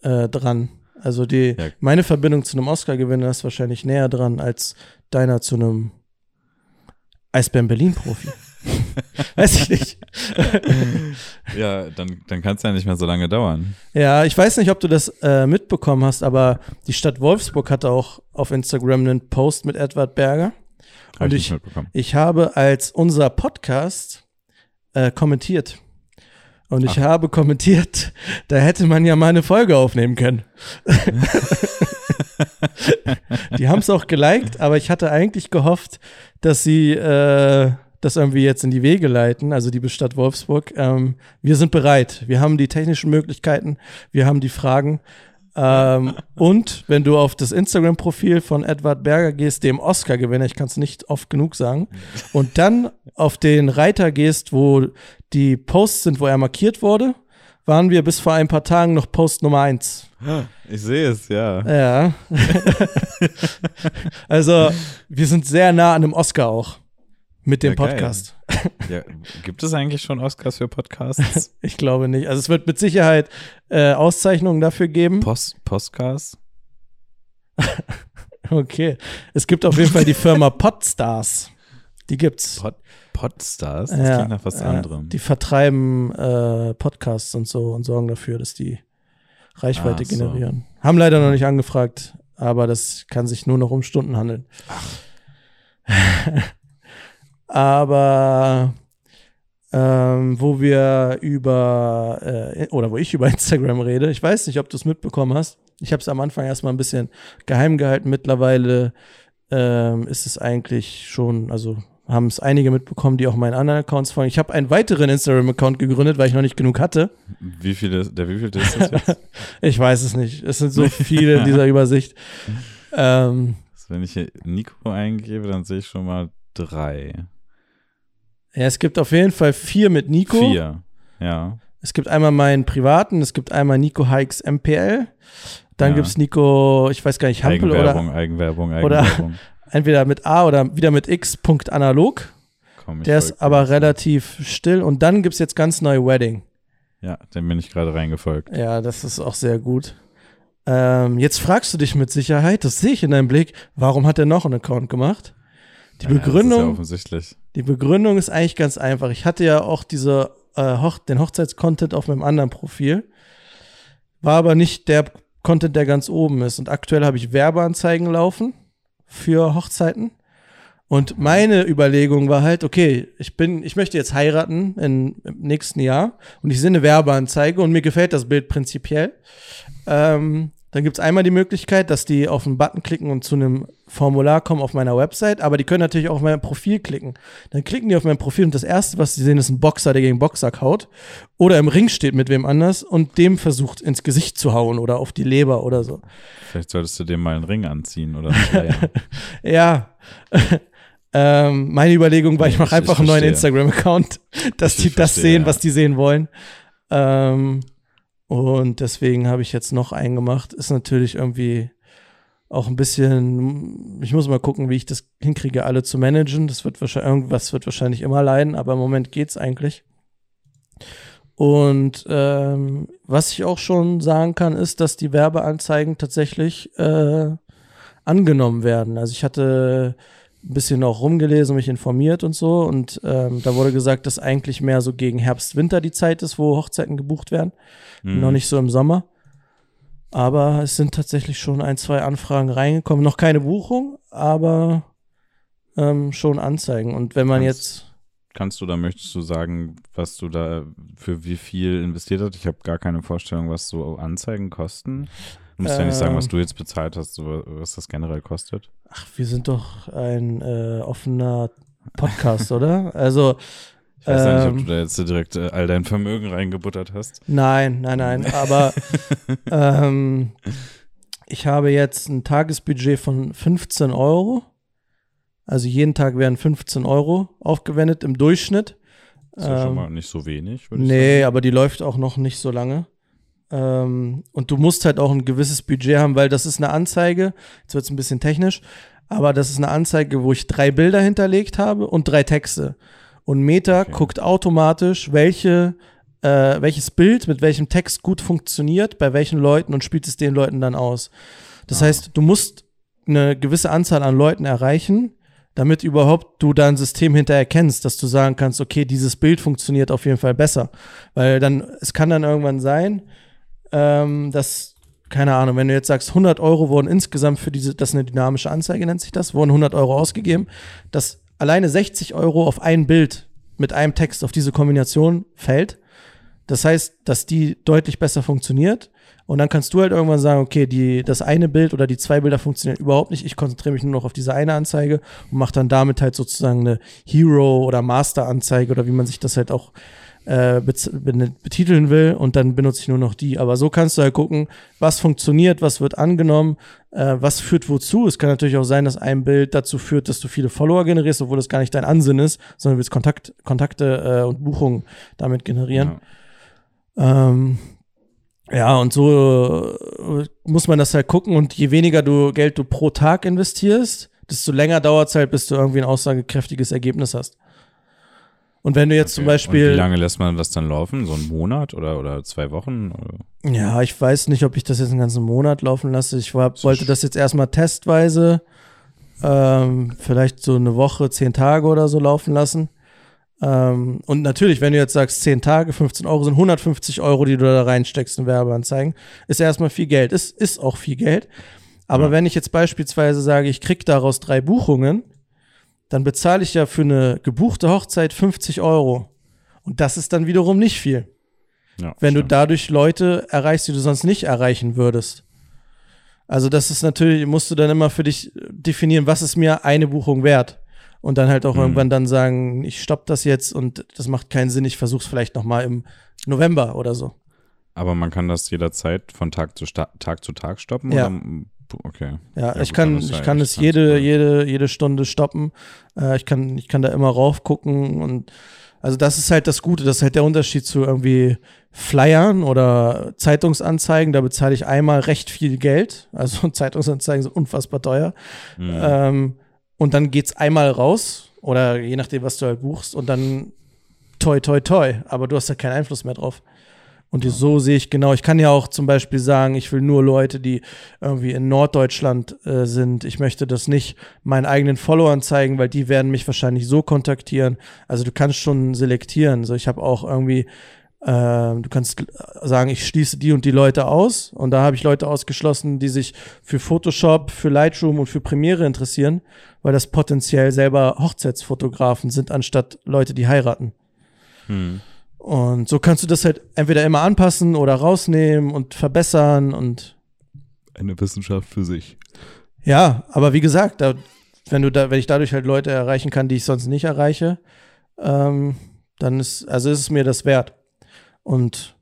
äh, dran. Also die, Ja. meine Verbindung zu einem Oscar-Gewinner ist wahrscheinlich näher dran als deiner zu einem Eisbären Berlin-Profi. Weiß ich nicht. Ja, dann, dann kann es ja nicht mehr so lange dauern. Ja, ich weiß nicht, ob du das äh, mitbekommen hast, aber die Stadt Wolfsburg hatte auch auf Instagram einen Post mit Edward Berger. Habe Und ich ich-. Ich habe als unser Podcast äh, kommentiert. Und ich habe kommentiert, da hätte man ja mal eine Folge aufnehmen können. die haben es auch geliked, aber ich hatte eigentlich gehofft, dass sie äh, das irgendwie jetzt in die Wege leiten, also die Stadt Wolfsburg. Ähm, wir sind bereit. Wir haben die technischen Möglichkeiten, wir haben die Fragen. Ähm, und wenn du auf das Instagram-Profil von Edward Berger gehst, dem Oscar-Gewinner, ich kann es nicht oft genug sagen, und dann auf den Reiter gehst, wo die Posts sind, wo er markiert wurde, waren wir bis vor ein paar Tagen noch Post Nummer eins. Ich sehe es, ja. Ja. also, wir sind sehr nah an einem Oscar auch. Mit dem Ja. Podcast. ja. Gibt es eigentlich schon Oscars für Podcasts? Ich glaube nicht. Also, es wird mit Sicherheit äh, Auszeichnungen dafür geben. Post Postcars? Okay. Es gibt auf jeden Fall die Firma Podstars. Die gibt's. Pod Podstars? Das Ja, klingt nach was anderem. Die vertreiben äh, Podcasts und so und sorgen dafür, dass die Reichweite Ach so. generieren. Haben leider noch nicht angefragt, aber das kann sich nur noch um Stunden handeln. Aber ähm, wo wir über äh, oder wo ich über Instagram rede, ich weiß nicht, ob du es mitbekommen hast. Ich habe es am Anfang erstmal ein bisschen geheim gehalten. Mittlerweile ähm, ist es eigentlich schon, also haben es einige mitbekommen, die auch meinen anderen Accounts folgen. Ich habe einen weiteren Instagram-Account gegründet, weil ich noch nicht genug hatte. Wie viele, der wievielte ist das jetzt? Ich weiß es nicht. Es sind so viele in dieser Übersicht. Ähm, Also wenn ich hier Nico eingebe, dann sehe ich schon mal drei. Ja, es gibt auf jeden Fall vier mit Nico. Vier. Ja. Es gibt einmal meinen privaten, es gibt einmal Nico Hikes MPL. Dann Ja. gibt's Nico, ich weiß gar nicht, Hampel Eigenwerbung, oder Eigenwerbung, oder- Eigenwerbung. entweder mit A oder wieder mit X. Punkt analog. Komm, ich Der ist aber dir. relativ still. Und dann gibt's jetzt ganz neu Wedding. Ja, dem bin ich gerade reingefolgt. Ja, das ist auch sehr gut. Ähm, jetzt fragst du dich mit Sicherheit, das sehe ich in deinem Blick, warum hat er noch einen Account gemacht? Die Ja, das ist ja Begründung, offensichtlich. die Begründung ist eigentlich ganz einfach. Ich hatte ja auch diese äh, Hoch den Hochzeitscontent auf meinem anderen Profil, war aber nicht der Content, der ganz oben ist. Und aktuell habe ich Werbeanzeigen laufen für Hochzeiten. Und meine Überlegung war halt, okay, ich bin, ich möchte jetzt heiraten in, im nächsten Jahr und ich sehe eine Werbeanzeige und mir gefällt das Bild prinzipiell. Ähm, dann gibt's einmal die Möglichkeit, dass die auf einen Button klicken und zu einem Formular kommen auf meiner Website, aber die können natürlich auch auf mein Profil klicken. Dann klicken die auf mein Profil und das erste, was sie sehen, ist ein Boxer, der gegen Boxer kaut oder im Ring steht mit wem anders und dem versucht ins Gesicht zu hauen oder auf die Leber oder so. Vielleicht solltest du dir mal einen Ring anziehen oder Schleier. Ja. ähm, meine Überlegung war, ich Ich- mache ich einfach einen neuen. Instagram-Account, dass Ich die das verstehe, sehen, ja. was die sehen wollen. Ähm, und deswegen habe ich jetzt noch einen gemacht. Ist natürlich irgendwie auch ein bisschen, ich muss mal gucken, wie ich das hinkriege, alle zu managen. Das wird wahrscheinlich, irgendwas wird wahrscheinlich immer leiden, aber im Moment geht's eigentlich. Und ähm, was ich auch schon sagen kann, ist, dass die Werbeanzeigen tatsächlich äh, angenommen werden. Also ich hatte ein bisschen auch rumgelesen, mich informiert und so. Und ähm, da wurde gesagt, dass eigentlich mehr so gegen Herbst, Winter die Zeit ist, wo Hochzeiten gebucht werden. Hm. Noch nicht so im Sommer. Aber es sind tatsächlich schon ein, zwei Anfragen reingekommen. Noch keine Buchung, aber ähm, schon Anzeigen. Und wenn man Kannst- jetzt. Kannst du da, möchtest du sagen, was du da für wie viel investiert hast? Ich habe gar keine Vorstellung, was so Anzeigen kosten. Du musst ja nicht sagen, was Ähm. du jetzt bezahlt hast, was das generell kostet. Ach, wir sind doch ein äh, offener Podcast, oder? Also. Ich weiß ja nicht, ob ähm, du da jetzt direkt äh, all dein Vermögen reingebuttert hast. Nein, nein, nein. Aber ähm, ich habe jetzt ein Tagesbudget von 15 Euro. Also jeden Tag werden 15 Euro aufgewendet im Durchschnitt. Ist ja schon Ähm, mal nicht so wenig, würde ich Nee, sagen. aber die läuft auch noch nicht so lange. Ähm, und du musst halt auch ein gewisses Budget haben, weil das ist eine Anzeige. Jetzt wird es ein bisschen technisch, aber das ist eine Anzeige, wo ich drei Bilder hinterlegt habe und drei Texte. Und Meta Okay. guckt automatisch, welche, äh, welches Bild mit welchem Text gut funktioniert, bei welchen Leuten und spielt es den Leuten dann aus. Das Ah. heißt, du musst eine gewisse Anzahl an Leuten erreichen, damit überhaupt du da ein System hinterher kennst, dass du sagen kannst, okay, dieses Bild funktioniert auf jeden Fall besser. Weil dann, es kann dann irgendwann sein, ähm, dass, keine Ahnung, wenn du jetzt sagst, 100 Euro wurden insgesamt für diese, das ist eine dynamische Anzeige, nennt sich das, wurden 100 Euro ausgegeben, dass alleine 60 Euro auf ein Bild mit einem Text auf diese Kombination fällt. Das heißt, dass die deutlich besser funktioniert. Und dann kannst du halt irgendwann sagen, okay, die, das eine Bild oder die zwei Bilder funktionieren überhaupt nicht. Ich konzentriere mich nur noch auf diese eine Anzeige und mache dann damit halt sozusagen eine Hero- oder Master-Anzeige oder wie man sich das halt auch äh, betiteln will. Und dann benutze ich nur noch die. Aber so kannst du halt gucken, was funktioniert, was wird angenommen, äh, was führt wozu. Es kann natürlich auch sein, dass ein Bild dazu führt, dass du viele Follower generierst, obwohl das gar nicht dein Ansinn ist, sondern du willst Kontakt, Kontakte äh, und Buchungen damit generieren. Ja. Ähm, ja, und so äh, muss man das halt gucken. Und je weniger du Geld du pro Tag investierst, desto länger dauert es halt, bis du irgendwie ein aussagekräftiges Ergebnis hast. Und wenn du jetzt zum Okay. Und Beispiel. wie lange lässt man das dann laufen? So einen Monat oder, oder zwei Wochen? Oder? Ja, ich weiß nicht, ob ich das jetzt einen ganzen Monat laufen lasse. Ich war, wollte das jetzt erstmal testweise, ähm, vielleicht so eine Woche, zehn Tage oder so laufen lassen. Ähm, und natürlich, wenn du jetzt sagst, 10 Tage, 15 Euro sind 150 Euro, die du da reinsteckst in Werbeanzeigen, ist erstmal viel Geld. Ist, ist auch viel Geld. Aber Ja. wenn ich jetzt beispielsweise sage, ich krieg daraus drei Buchungen, dann bezahle ich ja für eine gebuchte Hochzeit 50 Euro. Und das ist dann wiederum nicht viel Ja, wenn du stimmt. dadurch Leute erreichst, die du sonst nicht erreichen würdest. Also das ist natürlich, musst du dann immer für dich definieren, was ist mir eine Buchung wert? Und dann halt auch Mhm. irgendwann dann sagen, ich stopp das jetzt und das macht keinen Sinn, ich versuch's vielleicht noch mal im November oder so. Aber man kann das jederzeit von Tag zu Tag zu Tag stoppen? Ja. Oder? Okay. Ja, Ja, ich gut, kann, ich ja kann es jede, cool. jede, jede Stunde stoppen. Äh, ich kann, ich kann da immer rauf gucken und also das ist halt das Gute, das ist halt der Unterschied zu irgendwie Flyern oder Zeitungsanzeigen. Da bezahle ich einmal recht viel Geld. Also Zeitungsanzeigen sind unfassbar teuer. Mhm. Ähm, und dann geht's einmal raus oder je nachdem, was du halt buchst und dann toi, toi, toi. Aber du hast ja keinen Einfluss mehr drauf. Und so sehe ich genau. Ich kann ja auch zum Beispiel sagen, ich will nur Leute, die irgendwie in Norddeutschland äh, sind. Ich möchte das nicht meinen eigenen Followern zeigen, weil die werden mich wahrscheinlich so kontaktieren. Also du kannst schon selektieren. So, ich habe auch irgendwie, äh, du kannst sagen, ich schließe die und die Leute aus. Und da habe ich Leute ausgeschlossen, die sich für Photoshop, für Lightroom und für Premiere interessieren, weil das potenziell selber Hochzeitsfotografen sind, anstatt Leute, die heiraten. Hm. Und so kannst du das halt entweder immer anpassen oder rausnehmen und verbessern und Eine Wissenschaft für sich. ja, aber wie gesagt, da, wenn du da, wenn ich dadurch halt Leute erreichen kann, die ich sonst nicht erreiche, ähm, dann ist, also ist es mir das wert. Und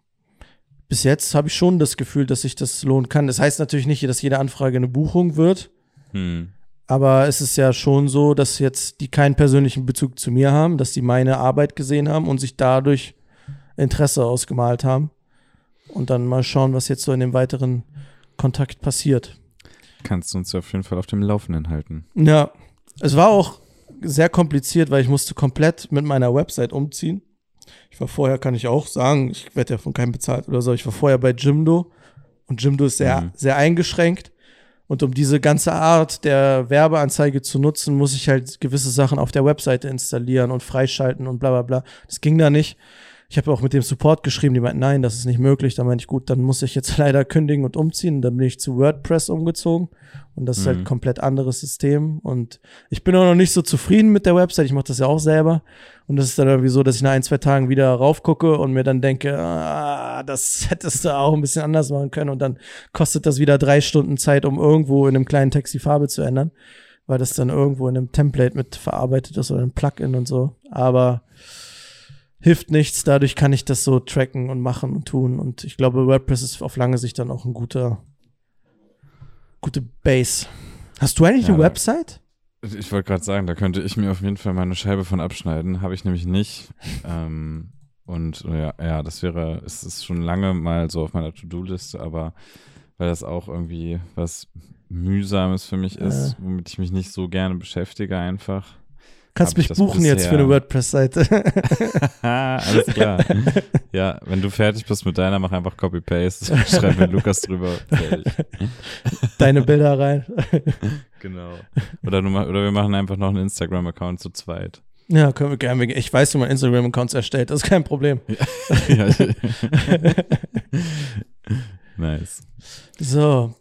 bis jetzt habe ich schon das Gefühl, dass sich das lohnen kann. Das heißt natürlich nicht, dass jede Anfrage eine Buchung wird, Hm. aber es ist ja schon so, dass jetzt die keinen persönlichen Bezug zu mir haben, dass die meine Arbeit gesehen haben und sich dadurch Interesse ausgemalt haben. Und dann mal schauen, was jetzt so in dem weiteren Kontakt passiert. Kannst du uns auf jeden Fall auf dem Laufenden halten. Ja, es war auch sehr kompliziert, weil ich musste komplett mit meiner Website umziehen. Ich war vorher, kann ich auch sagen, ich werde ja von keinem bezahlt oder so, ich war vorher bei Jimdo und Jimdo ist sehr, Mhm. sehr eingeschränkt. Und um diese ganze Art der Werbeanzeige zu nutzen, muss ich halt gewisse Sachen auf der Webseite installieren und freischalten und bla bla bla. Das ging da nicht. Ich habe auch mit dem Support geschrieben, die meinten, nein, das ist nicht möglich. Da meinte ich, gut, dann muss ich jetzt leider kündigen und umziehen. Und dann bin ich zu WordPress umgezogen. Und das ist halt Mhm. ein komplett anderes System. Und ich bin auch noch nicht so zufrieden mit der Website. Ich mache das ja auch selber. Und das ist dann irgendwie so, dass ich nach ein, zwei Tagen wieder raufgucke und mir dann denke, ah, das hättest du auch ein bisschen anders machen können. Und dann kostet das wieder drei Stunden Zeit, um irgendwo in einem kleinen Text die Farbe zu ändern. Weil das dann irgendwo in einem Template mit verarbeitet ist oder einem Plugin und so. Aber hilft nichts. Dadurch kann ich das so tracken und machen und tun. Und ich glaube, WordPress ist auf lange Sicht dann auch ein guter, Gute Base. Hast du eigentlich Ja, eine Website? Ich wollte gerade sagen, da könnte ich mir auf jeden Fall meine Scheibe von abschneiden. Habe ich nämlich nicht. Ähm, und ja, ja, das wäre, es ist schon lange mal so auf meiner To-Do-Liste, aber weil das auch irgendwie was Mühsames für mich ist, Äh. womit ich mich nicht so gerne beschäftige einfach. Kannst mich buchen jetzt für eine bisher- WordPress-Seite. Alles klar. Ja, wenn du fertig bist mit deiner, mach einfach Copy-Paste, schreib mit Lukas drüber. Fertig. Deine Bilder rein. Genau. Oder, du, oder wir machen einfach noch einen Instagram-Account zu zweit. Ja, können wir gerne. Ich weiß, wie man Instagram-Accounts erstellt. Das ist kein Problem. ja. nice. So.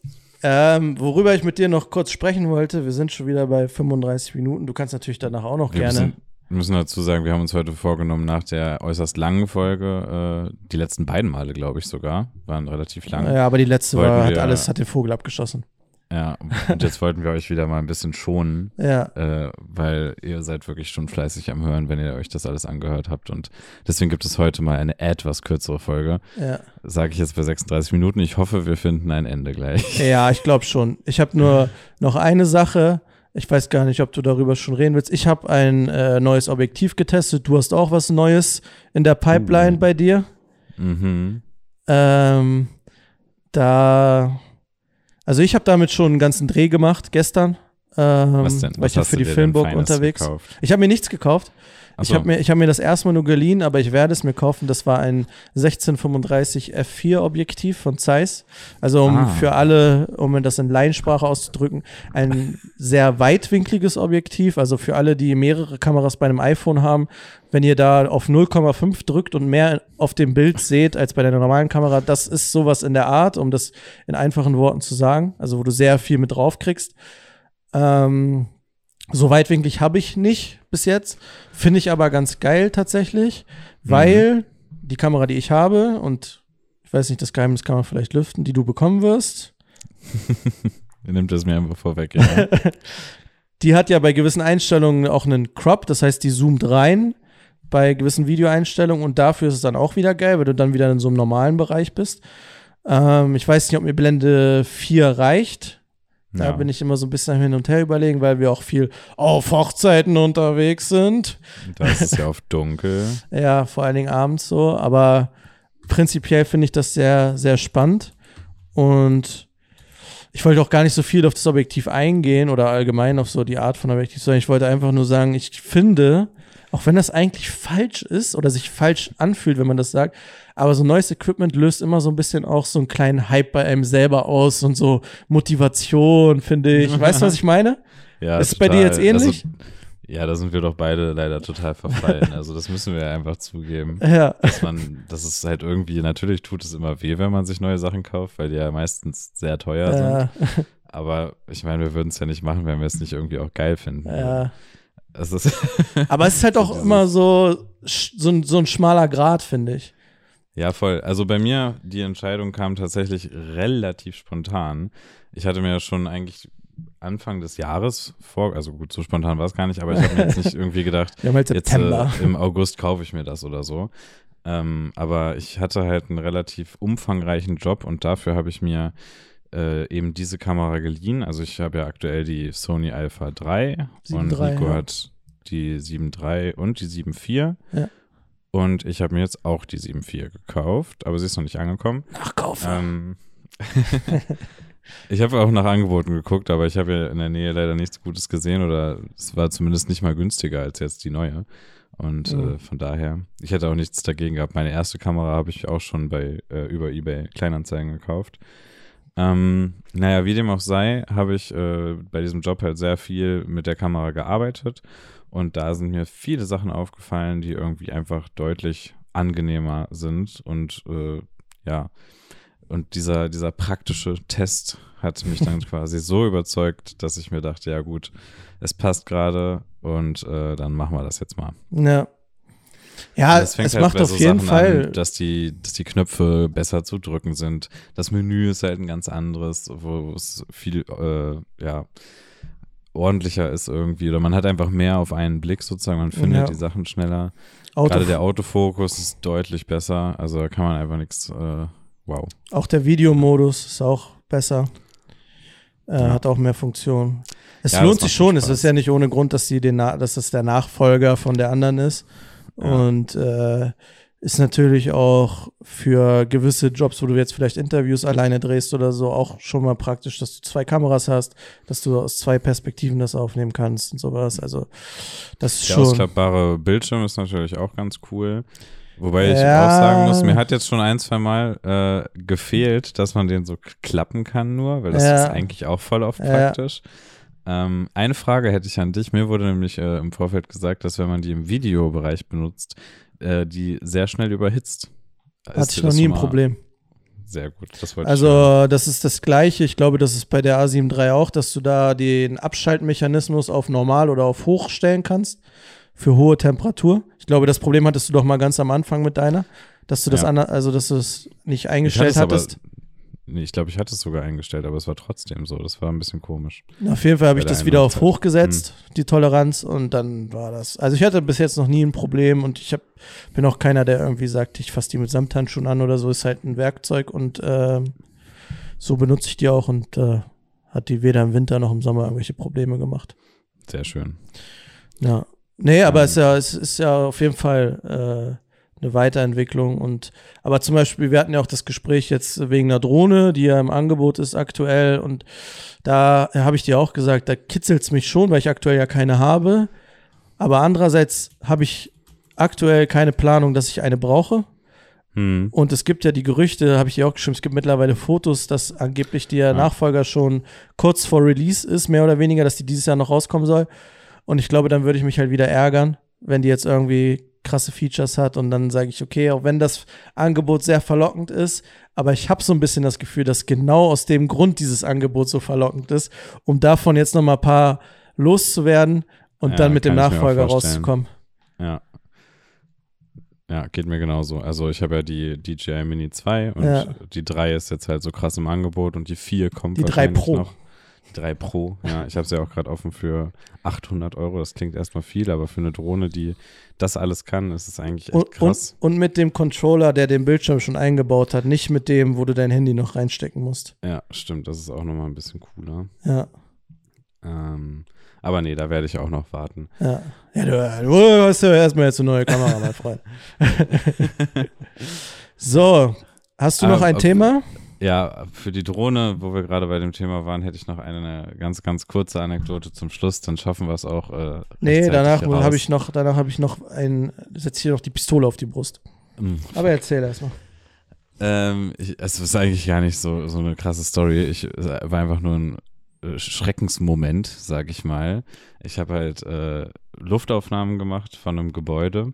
Ähm, worüber ich mit dir noch kurz sprechen wollte, wir sind schon wieder bei 35 Minuten. Du kannst natürlich danach auch noch Wir gerne. müssen, wir müssen dazu sagen, wir haben uns heute vorgenommen, nach der äußerst langen Folge, äh, die letzten beiden Male, glaube ich sogar, waren relativ lang. ja, aber die letzte war, hat alles, hat den Vogel abgeschossen. Ja, und jetzt wollten wir euch wieder mal ein bisschen schonen, Ja. äh, weil ihr seid wirklich schon fleißig am Hören, wenn ihr euch das alles angehört habt. Und deswegen gibt es heute mal eine etwas kürzere Folge. Ja. Sage ich jetzt bei 36 Minuten. Ich hoffe, wir finden ein Ende gleich. Ja, ich glaube schon. Ich habe nur noch eine Sache. Ich weiß gar nicht, ob du darüber schon reden willst. Ich habe ein äh, neues Objektiv getestet. Du hast auch was Neues in der Pipeline Uh. bei dir. Mhm. Ähm, da, also ich habe damit schon einen ganzen Dreh gemacht gestern. Ähm, Was denn? Weil Was ich ja für die Filmburg unterwegs. Gekauft? Ich habe mir nichts gekauft. Ich so. habe mir, ich hab mir das erstmal nur geliehen, aber ich werde es mir kaufen. Das war ein 1635 f4 Objektiv von Zeiss. Also um Ah. für alle, um das in Laiensprache auszudrücken, ein sehr weitwinkliges Objektiv. Also für alle, die mehrere Kameras bei einem iPhone haben, wenn ihr da auf 0,5 drückt und mehr auf dem Bild seht als bei der normalen Kamera, das ist sowas in der Art, um das in einfachen Worten zu sagen. Also wo du sehr viel mit drauf kriegst. Ähm, so weitwinklig habe ich nicht bis jetzt. Finde ich aber ganz geil tatsächlich, weil die Kamera, die ich habe, und ich weiß nicht, das Geheimnis kann man vielleicht lüften, die du bekommen wirst, nehmt das mir einfach vorweg, ja. die hat ja bei gewissen Einstellungen auch einen Crop, das heißt, die zoomt rein bei gewissen Videoeinstellungen und dafür ist es dann auch wieder geil, weil du dann wieder in so einem normalen Bereich bist. Ähm, ich weiß nicht, ob mir Blende 4 reicht. Da bin ich immer so ein bisschen hin und her überlegen, weil wir auch viel auf Hochzeiten unterwegs sind. Da ist es ja auf dunkel. Ja, vor allen Dingen abends so. Aber prinzipiell finde ich das sehr, sehr spannend. Und ich wollte auch gar nicht so viel auf das Objektiv eingehen oder allgemein auf so die Art von Objektiv, sondern ich wollte einfach nur sagen, ich finde, auch wenn das eigentlich falsch ist oder sich falsch anfühlt, wenn man das sagt, aber so neues Equipment löst immer so ein bisschen auch so einen kleinen Hype bei einem selber aus und so Motivation, finde ich. Weißt du, was ich meine? Ja, Ist es bei dir jetzt ähnlich? Also, ja, da sind wir doch beide leider total verfallen. Also das müssen wir einfach zugeben. Ja. Dass man, dass es halt irgendwie, natürlich tut es immer weh, wenn man sich neue Sachen kauft, weil die ja meistens sehr teuer sind. Ja, Aber ich meine, wir würden es ja nicht machen, wenn wir es nicht irgendwie auch geil finden. ja. Es Aber es ist halt auch immer so, so, ein, so ein schmaler Grad, finde ich. Ja, voll. Also bei mir, die Entscheidung kam tatsächlich relativ spontan. Ich hatte mir ja schon eigentlich Anfang des Jahres vor, also gut, so spontan war es gar nicht, aber ich habe mir jetzt nicht irgendwie gedacht, haben halt jetzt September. äh, im August kaufe ich mir das oder so. Ähm, aber ich hatte halt einen relativ umfangreichen Job und dafür habe ich mir äh, eben diese Kamera geliehen. Also ich habe ja aktuell die Sony Alpha 3 und 7.3, Nico ja. hat die 7.3 und die 7.4. Ja. Und ich habe mir jetzt auch die 7.4 gekauft, aber sie ist noch nicht angekommen. Nachkaufen. Ähm, ich habe auch nach Angeboten geguckt, aber ich habe ja in der Nähe leider nichts Gutes gesehen oder es war zumindest nicht mal günstiger als jetzt die neue. Und Mhm. äh, von daher, ich hätte auch nichts dagegen gehabt. Meine erste Kamera habe ich auch schon bei äh, über eBay Kleinanzeigen gekauft. Ähm, naja, wie dem auch sei, habe ich äh, bei diesem Job halt sehr viel mit der Kamera gearbeitet und da sind mir viele Sachen aufgefallen, die irgendwie einfach deutlich angenehmer sind und äh, ja, und dieser, dieser praktische Test hat mich dann quasi so überzeugt, dass ich mir dachte, ja gut, es passt gerade und äh, dann machen wir das jetzt mal. ja. Ja, fängt es halt macht auf so jeden Sachen Fall. An, dass, die, dass die Knöpfe besser zu drücken sind. Das Menü ist halt ein ganz anderes, wo es viel äh, ja, ordentlicher ist irgendwie. Oder man hat einfach mehr auf einen Blick sozusagen. Man findet Ja. die Sachen schneller. Auto, Gerade der Autofokus ist deutlich besser. Also da kann man einfach nichts. Äh, wow. auch der Videomodus ist auch besser. Äh, Ja. Hat auch mehr Funktionen. Es Ja, lohnt sich schon. Es Spaß. ist ja nicht ohne Grund, dass die den, Na- dass das der Nachfolger von der anderen ist. Ja. Und äh, ist natürlich auch für gewisse Jobs, wo du jetzt vielleicht Interviews alleine drehst oder so, auch schon mal praktisch, dass du zwei Kameras hast, dass du aus zwei Perspektiven das aufnehmen kannst und sowas. Also das ist Der schon. ausklappbare Bildschirm ist natürlich auch ganz cool. Wobei ich Ja. auch sagen muss, mir hat jetzt schon ein, zwei Mal äh, gefehlt, dass man den so klappen kann nur, weil das Ja. ist eigentlich auch voll oft Ja. Ähm, eine Frage hätte ich an dich. Mir wurde nämlich äh, im Vorfeld gesagt, dass wenn man die im Videobereich benutzt, äh, die sehr schnell überhitzt. Ist hatte ich noch das nie ein Problem. Sehr gut, das wollte ich. Also, das ist das Gleiche. Ich glaube, das ist bei der A7 III auch, dass du da den Abschaltmechanismus auf normal oder auf hoch stellen kannst für hohe Temperatur. Ich glaube, das Problem hattest du doch mal ganz am Anfang mit deiner, dass du das Ja. ander, also dass du es nicht Ich eingestellt hattest. Ich glaube, ich hatte es sogar eingestellt, aber es war trotzdem so. Das war ein bisschen komisch. Auf jeden Fall habe ich das wieder auf hoch gesetzt, die Toleranz, und dann war das. Also ich hatte bis jetzt noch nie ein Problem und ich hab, bin auch keiner, der irgendwie sagt, ich fasse die mit Samthandschuhen an oder so. Ist halt ein Werkzeug und ähm, so benutze ich die auch und äh, hat die weder im Winter noch im Sommer irgendwelche Probleme gemacht. Sehr schön. Ja. Nee, aber Ähm. es, ist ja, es ist ja auf jeden Fall äh, eine Weiterentwicklung und aber zum Beispiel, wir hatten ja auch das Gespräch jetzt wegen einer Drohne, die ja im Angebot ist aktuell und da habe ich dir auch gesagt, da kitzelt es mich schon, weil ich aktuell ja keine habe. Aber andererseits habe ich aktuell keine Planung, dass ich eine brauche. Hm. Und es gibt ja die Gerüchte, habe ich dir auch geschrieben, es gibt mittlerweile Fotos, dass angeblich der Ja. Nachfolger schon kurz vor Release ist, mehr oder weniger, dass die dieses Jahr noch rauskommen soll. Und ich glaube, dann würde ich mich halt wieder ärgern, wenn die jetzt irgendwie krasse Features hat und dann sage ich, okay, auch wenn das Angebot sehr verlockend ist, aber ich habe so ein bisschen das Gefühl, dass genau aus dem Grund dieses Angebot so verlockend ist, um davon jetzt noch mal ein paar loszuwerden und Ja, dann mit dem Nachfolger rauszukommen. Ja. Ja, geht mir genauso. Also ich habe ja die DJI Mini 2 und Ja. die 3 ist jetzt halt so krass im Angebot und die 4 kommt Die 3 wahrscheinlich Pro. noch. Die 3 Pro, ja. Ich habe sie ja auch gerade offen für 800 Euro. Das klingt erstmal viel, aber für eine Drohne, die das alles kann, ist es eigentlich echt Und, krass. und, und mit dem Controller, der den Bildschirm schon eingebaut hat, nicht mit dem, wo du dein Handy noch reinstecken musst. Ja, stimmt. Das ist auch nochmal ein bisschen cooler. Ja, Ähm, aber nee, da werde ich auch noch warten. ja. Ja, du, du hast ja erstmal jetzt eine neue Kamera, mein Freund. so, hast du noch Ah, ein ob- Thema? Ja, für die Drohne, wo wir gerade bei dem Thema waren, hätte ich noch eine ganz, ganz kurze Anekdote zum Schluss. Dann schaffen wir es auch. Äh, Nee, danach habe ich noch, danach habe ich noch ein, setze hier noch die Pistole auf die Brust. Mm. Aber erzähl erstmal. Ähm, ich, es ist eigentlich gar nicht so, so eine krasse Story. Ich es war einfach nur ein äh, Schreckensmoment, sag ich mal. Ich habe halt äh, Luftaufnahmen gemacht von einem Gebäude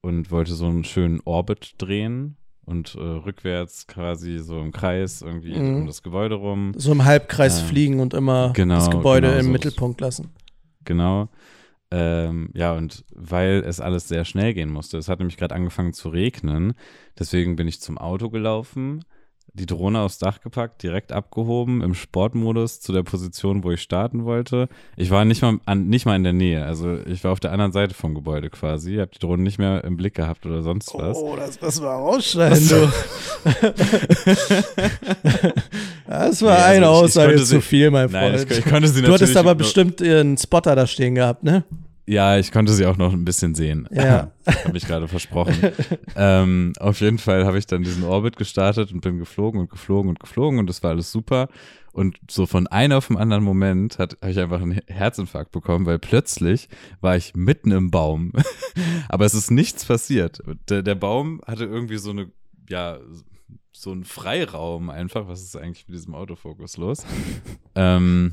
und wollte so einen schönen Orbit drehen und äh, rückwärts quasi so im Kreis irgendwie Mhm. um das Gebäude rum. So im Halbkreis Ähm, fliegen und immer genau, das Gebäude genau im so. Mittelpunkt lassen. Genau. Ähm, ja, und weil es alles sehr schnell gehen musste, es hat nämlich gerade angefangen zu regnen, deswegen bin ich zum Auto gelaufen, die Drohne aufs Dach gepackt, direkt abgehoben, im Sportmodus zu der Position, wo ich starten wollte. Ich war nicht mal, an, nicht mal in der Nähe, also ich war auf der anderen Seite vom Gebäude quasi, habe die Drohne nicht mehr im Blick gehabt oder sonst was. Oh, das müssen wir rausschneiden, du. das war Nee, also eine ich- Aussage zu sie- viel, mein Nein, Freund. ich, ich konnte sie du hattest aber bestimmt ihren Spotter da stehen gehabt, ne? Ja, ich konnte sie auch noch ein bisschen sehen. Ja. habe ich gerade versprochen. ähm, auf jeden Fall habe ich dann diesen Orbit gestartet und bin geflogen und geflogen und geflogen und das war alles super. Und so von einem auf den anderen Moment hat habe ich einfach einen Herzinfarkt bekommen, weil plötzlich war ich mitten im Baum. Aber es ist nichts passiert. Der, der Baum hatte irgendwie so eine, ja, so einen Freiraum einfach. Was ist eigentlich mit diesem Autofokus los? ähm,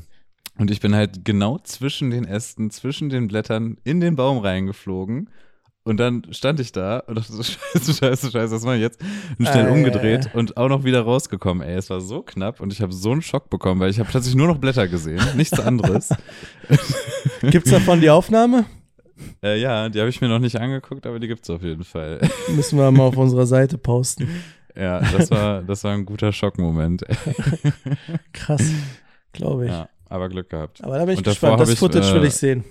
und ich bin halt genau zwischen den Ästen, zwischen den Blättern in den Baum reingeflogen. Und dann stand ich da und dachte so, scheiße, scheiße, scheiße, was mache ich jetzt? Und schnell Äh. umgedreht und auch noch wieder rausgekommen. Ey, es war so knapp und ich habe so einen Schock bekommen, weil ich habe plötzlich nur noch Blätter gesehen, nichts anderes. Gibt's davon die Aufnahme? äh, ja, die habe ich mir noch nicht angeguckt, aber die gibt's auf jeden Fall. Müssen wir mal auf unserer Seite posten. ja, das war, das war ein guter Schockmoment. Krass, glaube ich. ja, aber Glück gehabt. Aber da bin ich Und gespannt. Das ich, Footage will äh, ich sehen.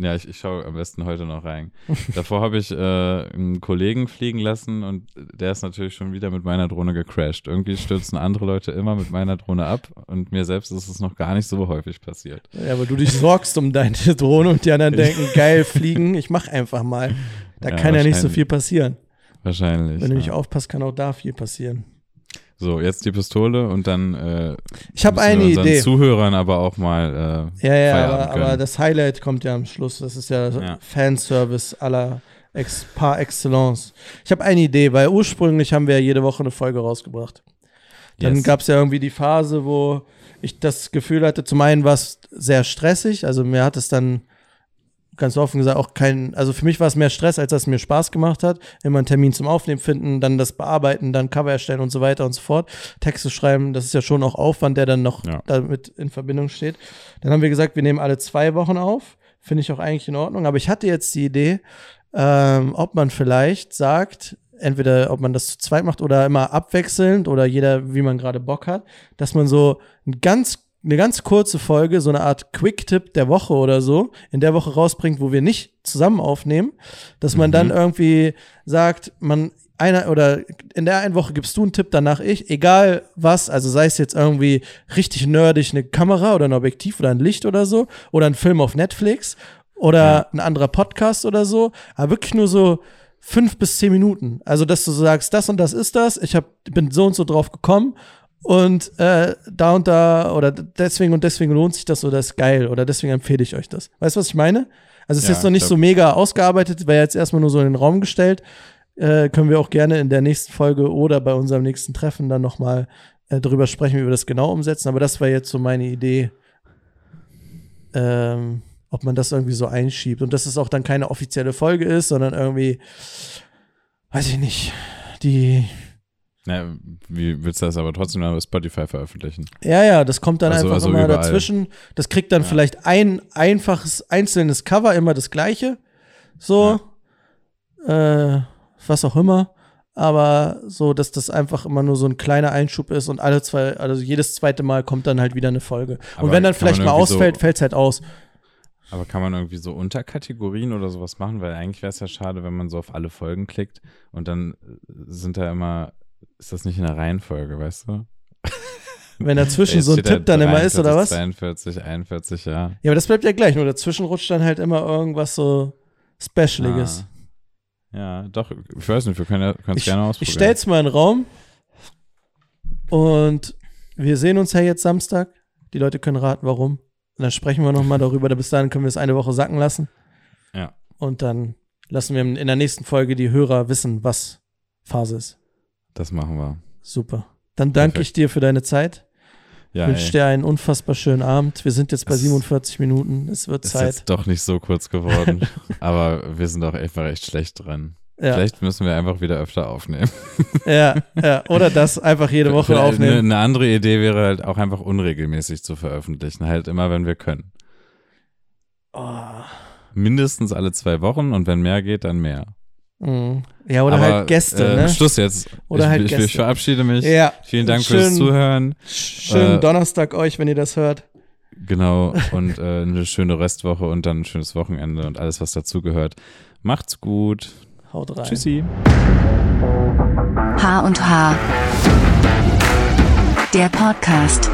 Ja, ich, ich schaue am besten heute noch rein. Davor habe ich äh, einen Kollegen fliegen lassen und der ist natürlich schon wieder mit meiner Drohne gecrashed. Irgendwie stürzen andere Leute immer mit meiner Drohne ab und mir selbst ist es noch gar nicht so häufig passiert. Ja, aber du dich sorgst um deine Drohne und die anderen denken, geil, fliegen, ich mach einfach mal. Da Ja, kann ja nicht so viel passieren. Wahrscheinlich. Wenn du nicht ja. aufpasst, kann auch da viel passieren. So, jetzt die Pistole und dann äh, Ich habe eine Idee. Zuhörern aber auch mal äh, Ja, ja, aber, aber das Highlight kommt ja am Schluss. Das ist ja, Ja. Fanservice aller ex par excellence. Ich habe eine Idee, weil ursprünglich haben wir ja jede Woche eine Folge rausgebracht. Dann Yes. gab es ja irgendwie die Phase, wo ich das Gefühl hatte, zum einen war es sehr stressig, also mir hat es dann ganz offen gesagt auch kein, also für mich war es mehr Stress, als dass es mir Spaß gemacht hat. Immer einen Termin zum Aufnehmen finden, dann das bearbeiten, dann Cover erstellen und so weiter und so fort. Texte schreiben, das ist ja schon auch Aufwand, der dann noch Ja. damit in Verbindung steht. Dann haben wir gesagt, wir nehmen alle zwei Wochen auf. Finde ich auch eigentlich in Ordnung. Aber ich hatte jetzt die Idee, ähm, ob man vielleicht sagt, entweder ob man das zu zweit macht oder immer abwechselnd oder jeder, wie man gerade Bock hat, dass man so ein ganz, eine ganz kurze Folge, so eine Art Quick-Tipp der Woche oder so, in der Woche rausbringt, wo wir nicht zusammen aufnehmen, dass man dann irgendwie sagt, man einer oder in der einen Woche gibst du einen Tipp, danach ich, egal was, also sei es jetzt irgendwie richtig nerdig eine Kamera oder ein Objektiv oder ein Licht oder so oder ein Film auf Netflix oder ein anderer Podcast oder so, aber wirklich nur so fünf bis zehn Minuten. Also, dass du so sagst, das und das ist das, ich hab, bin so und so drauf gekommen und äh, da und da oder deswegen und deswegen lohnt sich das oder ist geil oder deswegen empfehle ich euch das. Weißt du, was ich meine? Also, es ist Ja, jetzt noch nicht ich so mega ausgearbeitet, wäre jetzt erstmal nur so in den Raum gestellt. Äh, können wir auch gerne in der nächsten Folge oder bei unserem nächsten Treffen dann nochmal äh, drüber sprechen, wie wir das genau umsetzen. Aber das war jetzt so meine Idee, ähm, ob man das irgendwie so einschiebt und dass es auch dann keine offizielle Folge ist, sondern irgendwie, weiß ich nicht, die, Na, wie willst du das aber trotzdem bei Spotify veröffentlichen? ja, ja, das kommt dann Also- einfach also immer überall. dazwischen. Das kriegt dann Ja. vielleicht ein einfaches, einzelnes Cover, immer das gleiche. So, äh, was auch immer. Aber so, dass das einfach immer nur so ein kleiner Einschub ist und alle zwei, also jedes zweite Mal kommt dann halt wieder eine Folge. Aber und wenn dann vielleicht mal irgendwie so- ausfällt, fällt es halt aus. Aber kann man irgendwie so Unterkategorien oder sowas machen? Weil eigentlich wäre es ja schade, wenn man so auf alle Folgen klickt und dann sind da immer, ist das nicht in der Reihenfolge, weißt du? Wenn dazwischen so ein Tipp dann immer ist, oder was? 42, 41, ja. Ja, aber das bleibt ja gleich, nur dazwischen rutscht dann halt immer irgendwas so Specialiges. Ah. Ja, doch, ich weiß nicht, wir können es Ich, gerne ich ausprobieren. stell's mal in den Raum und wir sehen uns ja jetzt Samstag. Die Leute können raten, warum. Und dann sprechen wir nochmal darüber. Bis dahin können wir es eine Woche sacken lassen. Ja. Und dann lassen wir in der nächsten Folge die Hörer wissen, was Phase ist. Das machen wir. Super. Dann danke Perfekt. ich dir für deine Zeit. Ja, wünsche ey, dir einen unfassbar schönen Abend. Wir sind jetzt bei Es- 47 Minuten. Es wird ist Zeit. jetzt doch nicht so kurz geworden, aber wir sind doch einfach echt schlecht dran. Ja, Vielleicht müssen wir einfach wieder öfter aufnehmen. ja, ja. Oder das einfach jede Woche Vielleicht aufnehmen. Eine, eine andere Idee wäre halt auch einfach unregelmäßig zu veröffentlichen, halt immer, wenn wir können. Oh. Mindestens alle zwei Wochen und wenn mehr geht, dann mehr. Mhm. Ja, oder Aber, halt Gäste, äh, ne? Schluss jetzt. Oder ich, halt ich, Gäste. ich verabschiede mich. Ja. Vielen Dank Schön- fürs Zuhören. Schönen Äh, Donnerstag euch, wenn ihr das hört. Genau. Und äh, eine schöne Restwoche und dann ein schönes Wochenende und alles, was dazugehört. Macht's gut. Haut rein. Tschüssi. H und H. Der Podcast.